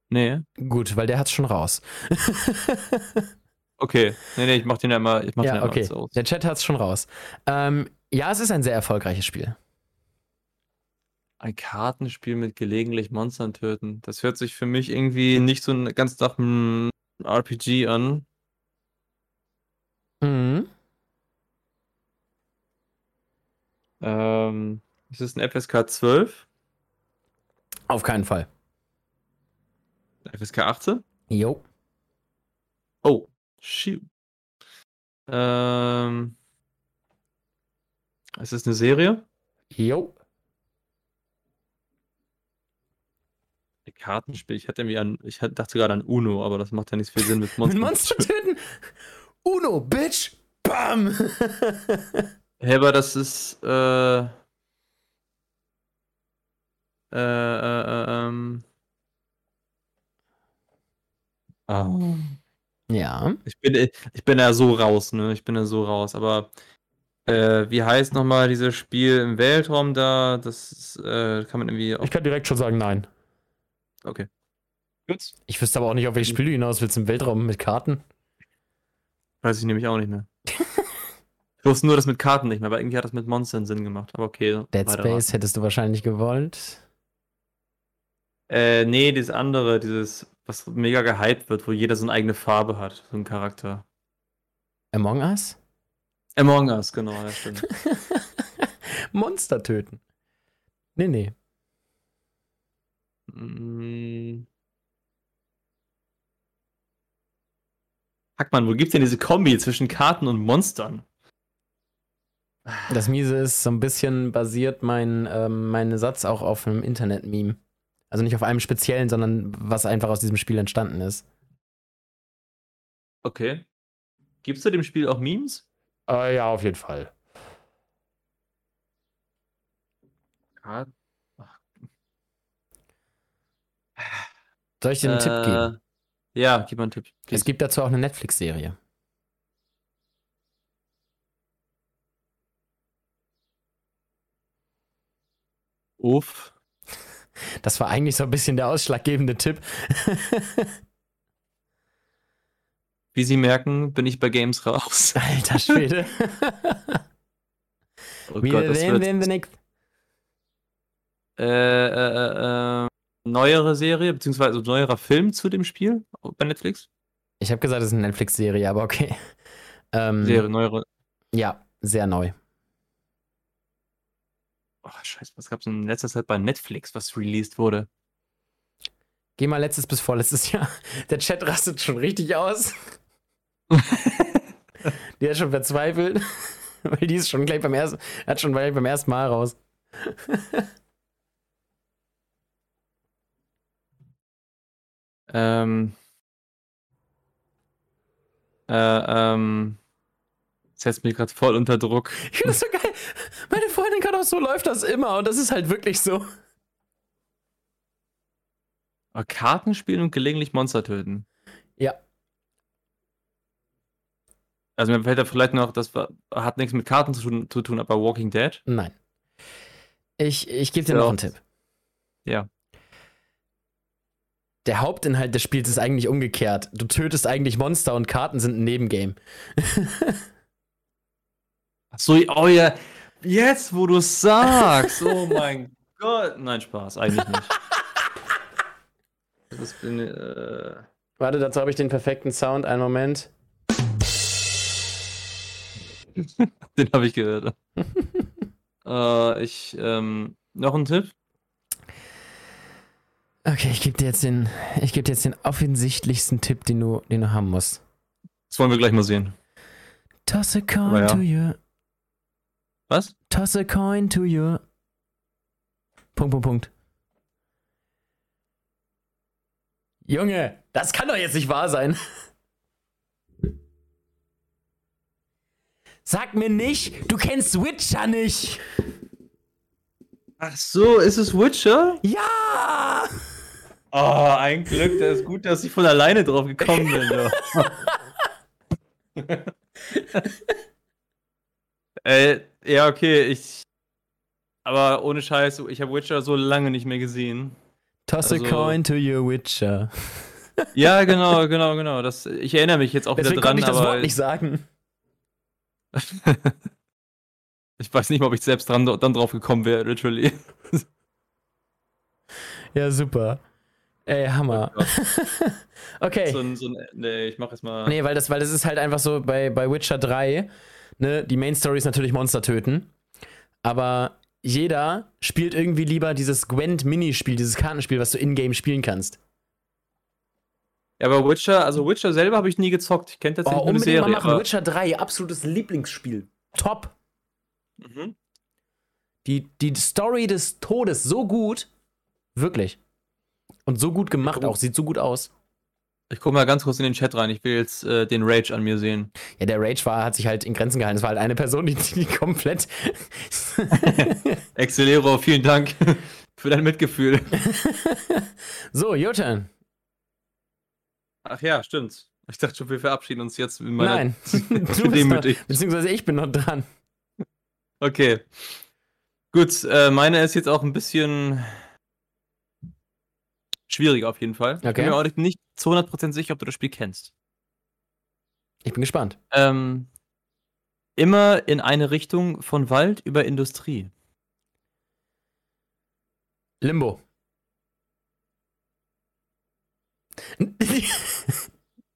B: Nee.
A: Gut, weil der hat's schon raus.
B: Okay. Nee, nee, ich mach den ja immer, ich mach den
A: ja,
B: ja immer
A: okay.
B: aus.
A: Der Chat hat's schon raus. Ähm, ja, es ist ein sehr erfolgreiches Spiel.
B: Ein Kartenspiel mit gelegentlich Monstern töten. Das hört sich für mich irgendwie nicht so ganz nach einem RPG an.
A: Mhm.
B: Ähm, ist es ein FSK 12?
A: Auf keinen Fall.
B: FSK 18?
A: Jo.
B: Oh, shoot. Ähm, ist es eine Serie?
A: Jo.
B: Ein Kartenspiel. Ich hatte irgendwie an, ich dachte gerade an Uno, aber das macht ja nicht viel Sinn mit
A: Mit
B: Monstern.
A: Monster töten. Uno, Bitch. Bam.
B: Hey, aber das ist, äh, äh, äh, äh, ähm, ah.
A: ja.
B: Ich bin, ich bin ja so raus, ne? Ich bin ja so raus, aber äh, wie heißt nochmal dieses Spiel im Weltraum da? Das ist, äh, kann man irgendwie auch.
A: Ich kann direkt schon sagen, nein.
B: Okay. Gut.
A: Ich wüsste aber auch nicht, auf welches Spiel du hinaus willst im Weltraum mit Karten.
B: Weiß ich nämlich auch nicht mehr. ich wusste nur das mit Karten nicht mehr, aber irgendwie hat das mit Monstern Sinn gemacht. Aber okay.
A: Dead Space hättest du wahrscheinlich gewollt.
B: Äh, nee, dieses andere, dieses, was mega gehypt wird, wo jeder so eine eigene Farbe hat, so ein Charakter.
A: Among Us?
B: Among Us, genau, ja, stimmt.
A: Monster töten. Nee, nee.
B: Mm. Hackmann, wo gibt's denn diese Kombi zwischen Karten und Monstern?
A: Das Miese ist, so ein bisschen basiert mein, ähm, mein Satz auch auf einem Internet-Meme. Also nicht auf einem speziellen, sondern was einfach aus diesem Spiel entstanden ist.
B: Okay. Gibt's zu dem Spiel auch Memes?
A: Äh, ja, auf jeden Fall.
B: Kart
A: Soll ich dir einen Tipp geben?
B: Äh, Ja, gib mal einen Tipp.
A: Es gibt dazu auch eine Netflix-Serie.
B: Uff.
A: Das war eigentlich so ein bisschen der ausschlaggebende Tipp.
B: Wie Sie merken, bin ich bei Games raus.
A: Alter Schwede.
B: Oh
A: Wir
B: Gott,
A: sehen the next.
B: äh, äh, äh, neuere Serie, beziehungsweise neuerer Film zu dem Spiel bei Netflix?
A: Ich habe gesagt, es ist eine Netflix-Serie, aber okay. Ähm,
B: Serie, neuere.
A: Ja, sehr neu.
B: Oh, scheiße, was gab's in letzter Zeit bei Netflix, was released wurde?
A: Geh mal letztes bis vorletztes Jahr. Der Chat rastet schon richtig aus. Die hat schon verzweifelt. Weil die ist schon gleich beim ersten, hat schon gleich beim ersten Mal raus.
B: Ähm. Äh, ähm. Setzt mich gerade voll unter Druck.
A: Ich finde das so geil. Meine Freundin kann auch so läuft das immer und das ist halt wirklich so.
B: Karten spielen und gelegentlich Monster töten.
A: Ja.
B: Also mir fällt da vielleicht noch, das hat nichts mit Karten zu tun, zu tun, aber Walking Dead.
A: Nein. Ich, ich gebe dir
B: Ja.
A: noch einen Tipp.
B: Ja.
A: Der Hauptinhalt des Spiels ist eigentlich umgekehrt. Du tötest eigentlich Monster und Karten sind ein Nebengame.
B: Ach so, oh ja. Jetzt, wo du es sagst. Oh mein Gott. Nein, Spaß, eigentlich nicht. Das bin, äh,
A: Warte, dazu habe ich den perfekten Sound. Einen Moment.
B: den habe ich gehört. äh, ich, ähm, noch ein Tipp?
A: Okay, ich gebe dir jetzt den, ich gebe dir jetzt den offensichtlichsten Tipp, den du, den du haben musst.
B: Das wollen wir gleich mal sehen.
A: Toss a coin
B: Aber ja.
A: to you.
B: Was?
A: Toss a coin to you. Punkt, Punkt, Punkt. Junge, das kann doch jetzt nicht wahr sein. Sag mir nicht, du kennst Witcher nicht.
B: Ach so, ist es Witcher?
A: Ja!
B: Oh, ein Glück, das ist gut, dass ich von alleine drauf gekommen bin. Ja, äh, ja okay, ich. Aber ohne Scheiß, ich habe Witcher so lange nicht mehr gesehen.
A: Toss
B: Also-
A: a coin to your Witcher.
B: Ja, genau, genau, genau. Das, ich erinnere mich jetzt auch
A: Deswegen
B: wieder dran,
A: ich das
B: aber
A: Wort nicht sagen.
B: ich weiß nicht mal, ob ich selbst dran, dann drauf gekommen wäre, literally.
A: Ja, super. Ey, Hammer. okay.
B: So ein, so ein, nee, ich mach jetzt mal.
A: Nee, weil das, weil das ist halt einfach so bei, bei Witcher 3, ne, die Main Story ist natürlich Monster töten. Aber jeder spielt irgendwie lieber dieses Gwent-Minispiel, dieses Kartenspiel, was du in-game spielen kannst.
B: Ja, aber Witcher, also Witcher selber habe ich nie gezockt. Ich kenne
A: Oh,
B: tatsächlich nur
A: mal
B: Serie.
A: machen.
B: aber-
A: Witcher 3, absolutes Lieblingsspiel. Top.
B: Mhm.
A: Die, die Story des Todes so gut. Wirklich. Und so gut gemacht
B: Oh.
A: auch. Sieht so gut aus.
B: Ich guck mal ganz kurz in den Chat rein. Ich will jetzt äh, den Rage an mir sehen.
A: Ja, der Rage war, hat sich halt in Grenzen gehalten. Es war halt eine Person, die, die komplett.
B: Excelero, vielen Dank für dein Mitgefühl.
A: so, Jotan.
B: Ach ja, stimmt. Ich dachte schon, wir verabschieden uns jetzt mit meiner.
A: Nein. du bist noch, beziehungsweise ich bin noch dran.
B: Okay. Gut, äh, meine ist jetzt auch ein bisschen schwieriger auf jeden Fall. Ich
A: Okay.
B: bin mir auch nicht zu 100% sicher, ob du das Spiel kennst.
A: Ich bin gespannt.
B: Ähm, immer in eine Richtung von Wald über Industrie.
A: Limbo.
B: ich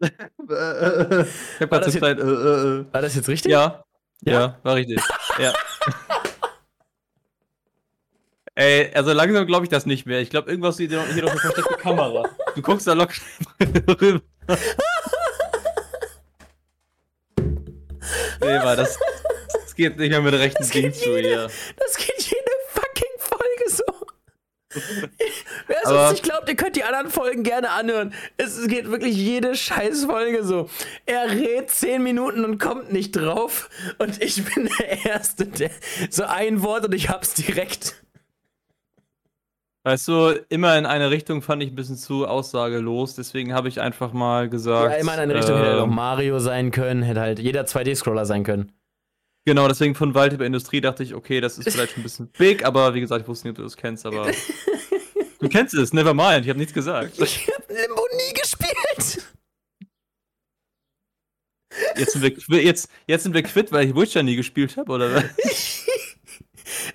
B: hab
A: War
B: grad
A: das
B: so
A: jetzt-
B: klein, äh, äh, äh.
A: War das jetzt richtig?
B: Ja.
A: Ja?
B: Ja, war richtig. ja. Ey, also langsam glaube ich das nicht mehr. Ich glaube, irgendwas noch hier noch eine versteckte Kamera. Du guckst da locker rüber. nee, war das, das geht nicht mehr mit rechten
A: geht
B: Ding zu hier.
A: Das geht jede fucking Folge so. Wer es uns nicht glaubt, ihr könnt die anderen Folgen gerne anhören. Es geht wirklich jede scheiß Folge so. Er redet 10 Minuten und kommt nicht drauf. Und ich bin der Erste, der so ein Wort und ich hab's direkt.
B: Weißt du, immer in eine Richtung fand ich ein bisschen zu aussagelos, deswegen habe ich einfach mal gesagt.
A: Ja, immer in eine Richtung hätte halt auch
B: ähm,
A: Mario sein können, hätte halt jeder 2D-Scroller sein können.
B: Genau, deswegen von Wald über Industrie dachte ich, okay, das ist vielleicht schon ein bisschen big, aber wie gesagt, ich wusste nicht, ob du das kennst, aber. du kennst es, never mind, ich habe nichts gesagt.
A: Ich hab Limbo nie gespielt.
B: Jetzt sind wir, jetzt, jetzt sind wir quitt, weil ich Witcher nie gespielt habe, oder was?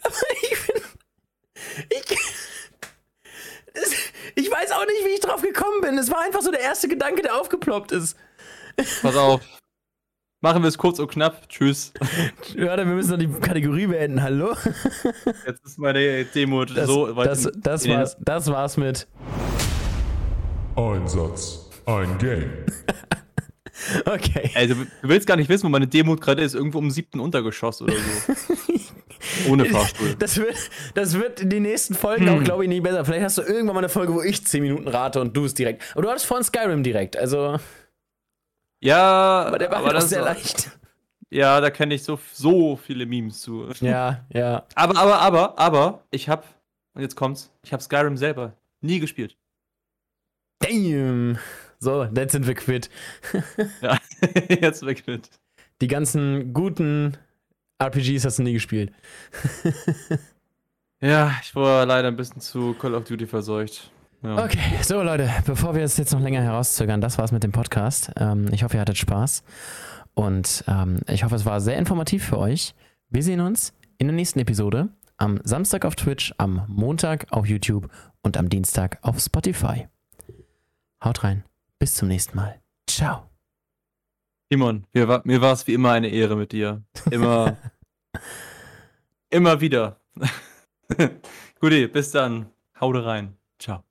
A: Aber ich bin. Ich. Ich weiß auch nicht, wie ich drauf gekommen bin. Es war einfach so der erste Gedanke, der aufgeploppt ist.
B: Pass auf. Machen wir es kurz und knapp. Tschüss.
A: Warte, wir müssen noch die Kategorie beenden. Hallo?
B: Jetzt ist meine Demo
A: Das,
B: so weit.
A: das, das, war's, das war's mit.
C: Ein Satz, ein Game.
A: Okay.
B: Du, du willst gar nicht wissen, wo meine Demut gerade ist. Irgendwo im siebten Untergeschoss oder so. Ohne Fahrstuhl.
A: Das wird, das wird in den nächsten Folgen
B: Hm.
A: auch, glaube ich, nicht besser. Vielleicht hast du irgendwann mal eine Folge, wo ich 10 Minuten rate und du es direkt. Aber du hattest vorhin Skyrim direkt, also.
B: Ja,
A: Aber der war
B: aber
A: halt sehr leicht.
B: Ja, da kenne ich so, so viele Memes zu.
A: Ja, ja.
B: Aber, aber, aber, aber, ich hab, und jetzt kommt's, ich hab Skyrim selber nie gespielt.
A: Damn. So, jetzt sind wir quitt.
B: Ja, jetzt weg mit.
A: Die ganzen guten RPGs hast du nie gespielt.
B: Ja, ich war leider ein bisschen zu Call of Duty verseucht. Ja.
A: Okay, so Leute, bevor wir es jetzt noch länger herauszögern, das war's mit dem Podcast. Ähm, ich hoffe, ihr hattet Spaß und ähm, ich hoffe, es war sehr informativ für euch. Wir sehen uns in der nächsten Episode am Samstag auf Twitch, am Montag auf YouTube und am Dienstag auf Spotify. Haut rein, bis zum nächsten Mal. Ciao.
B: Simon, mir war, es wie immer eine Ehre mit dir. Immer, immer wieder. Guti, bis dann. Hau rein. Ciao.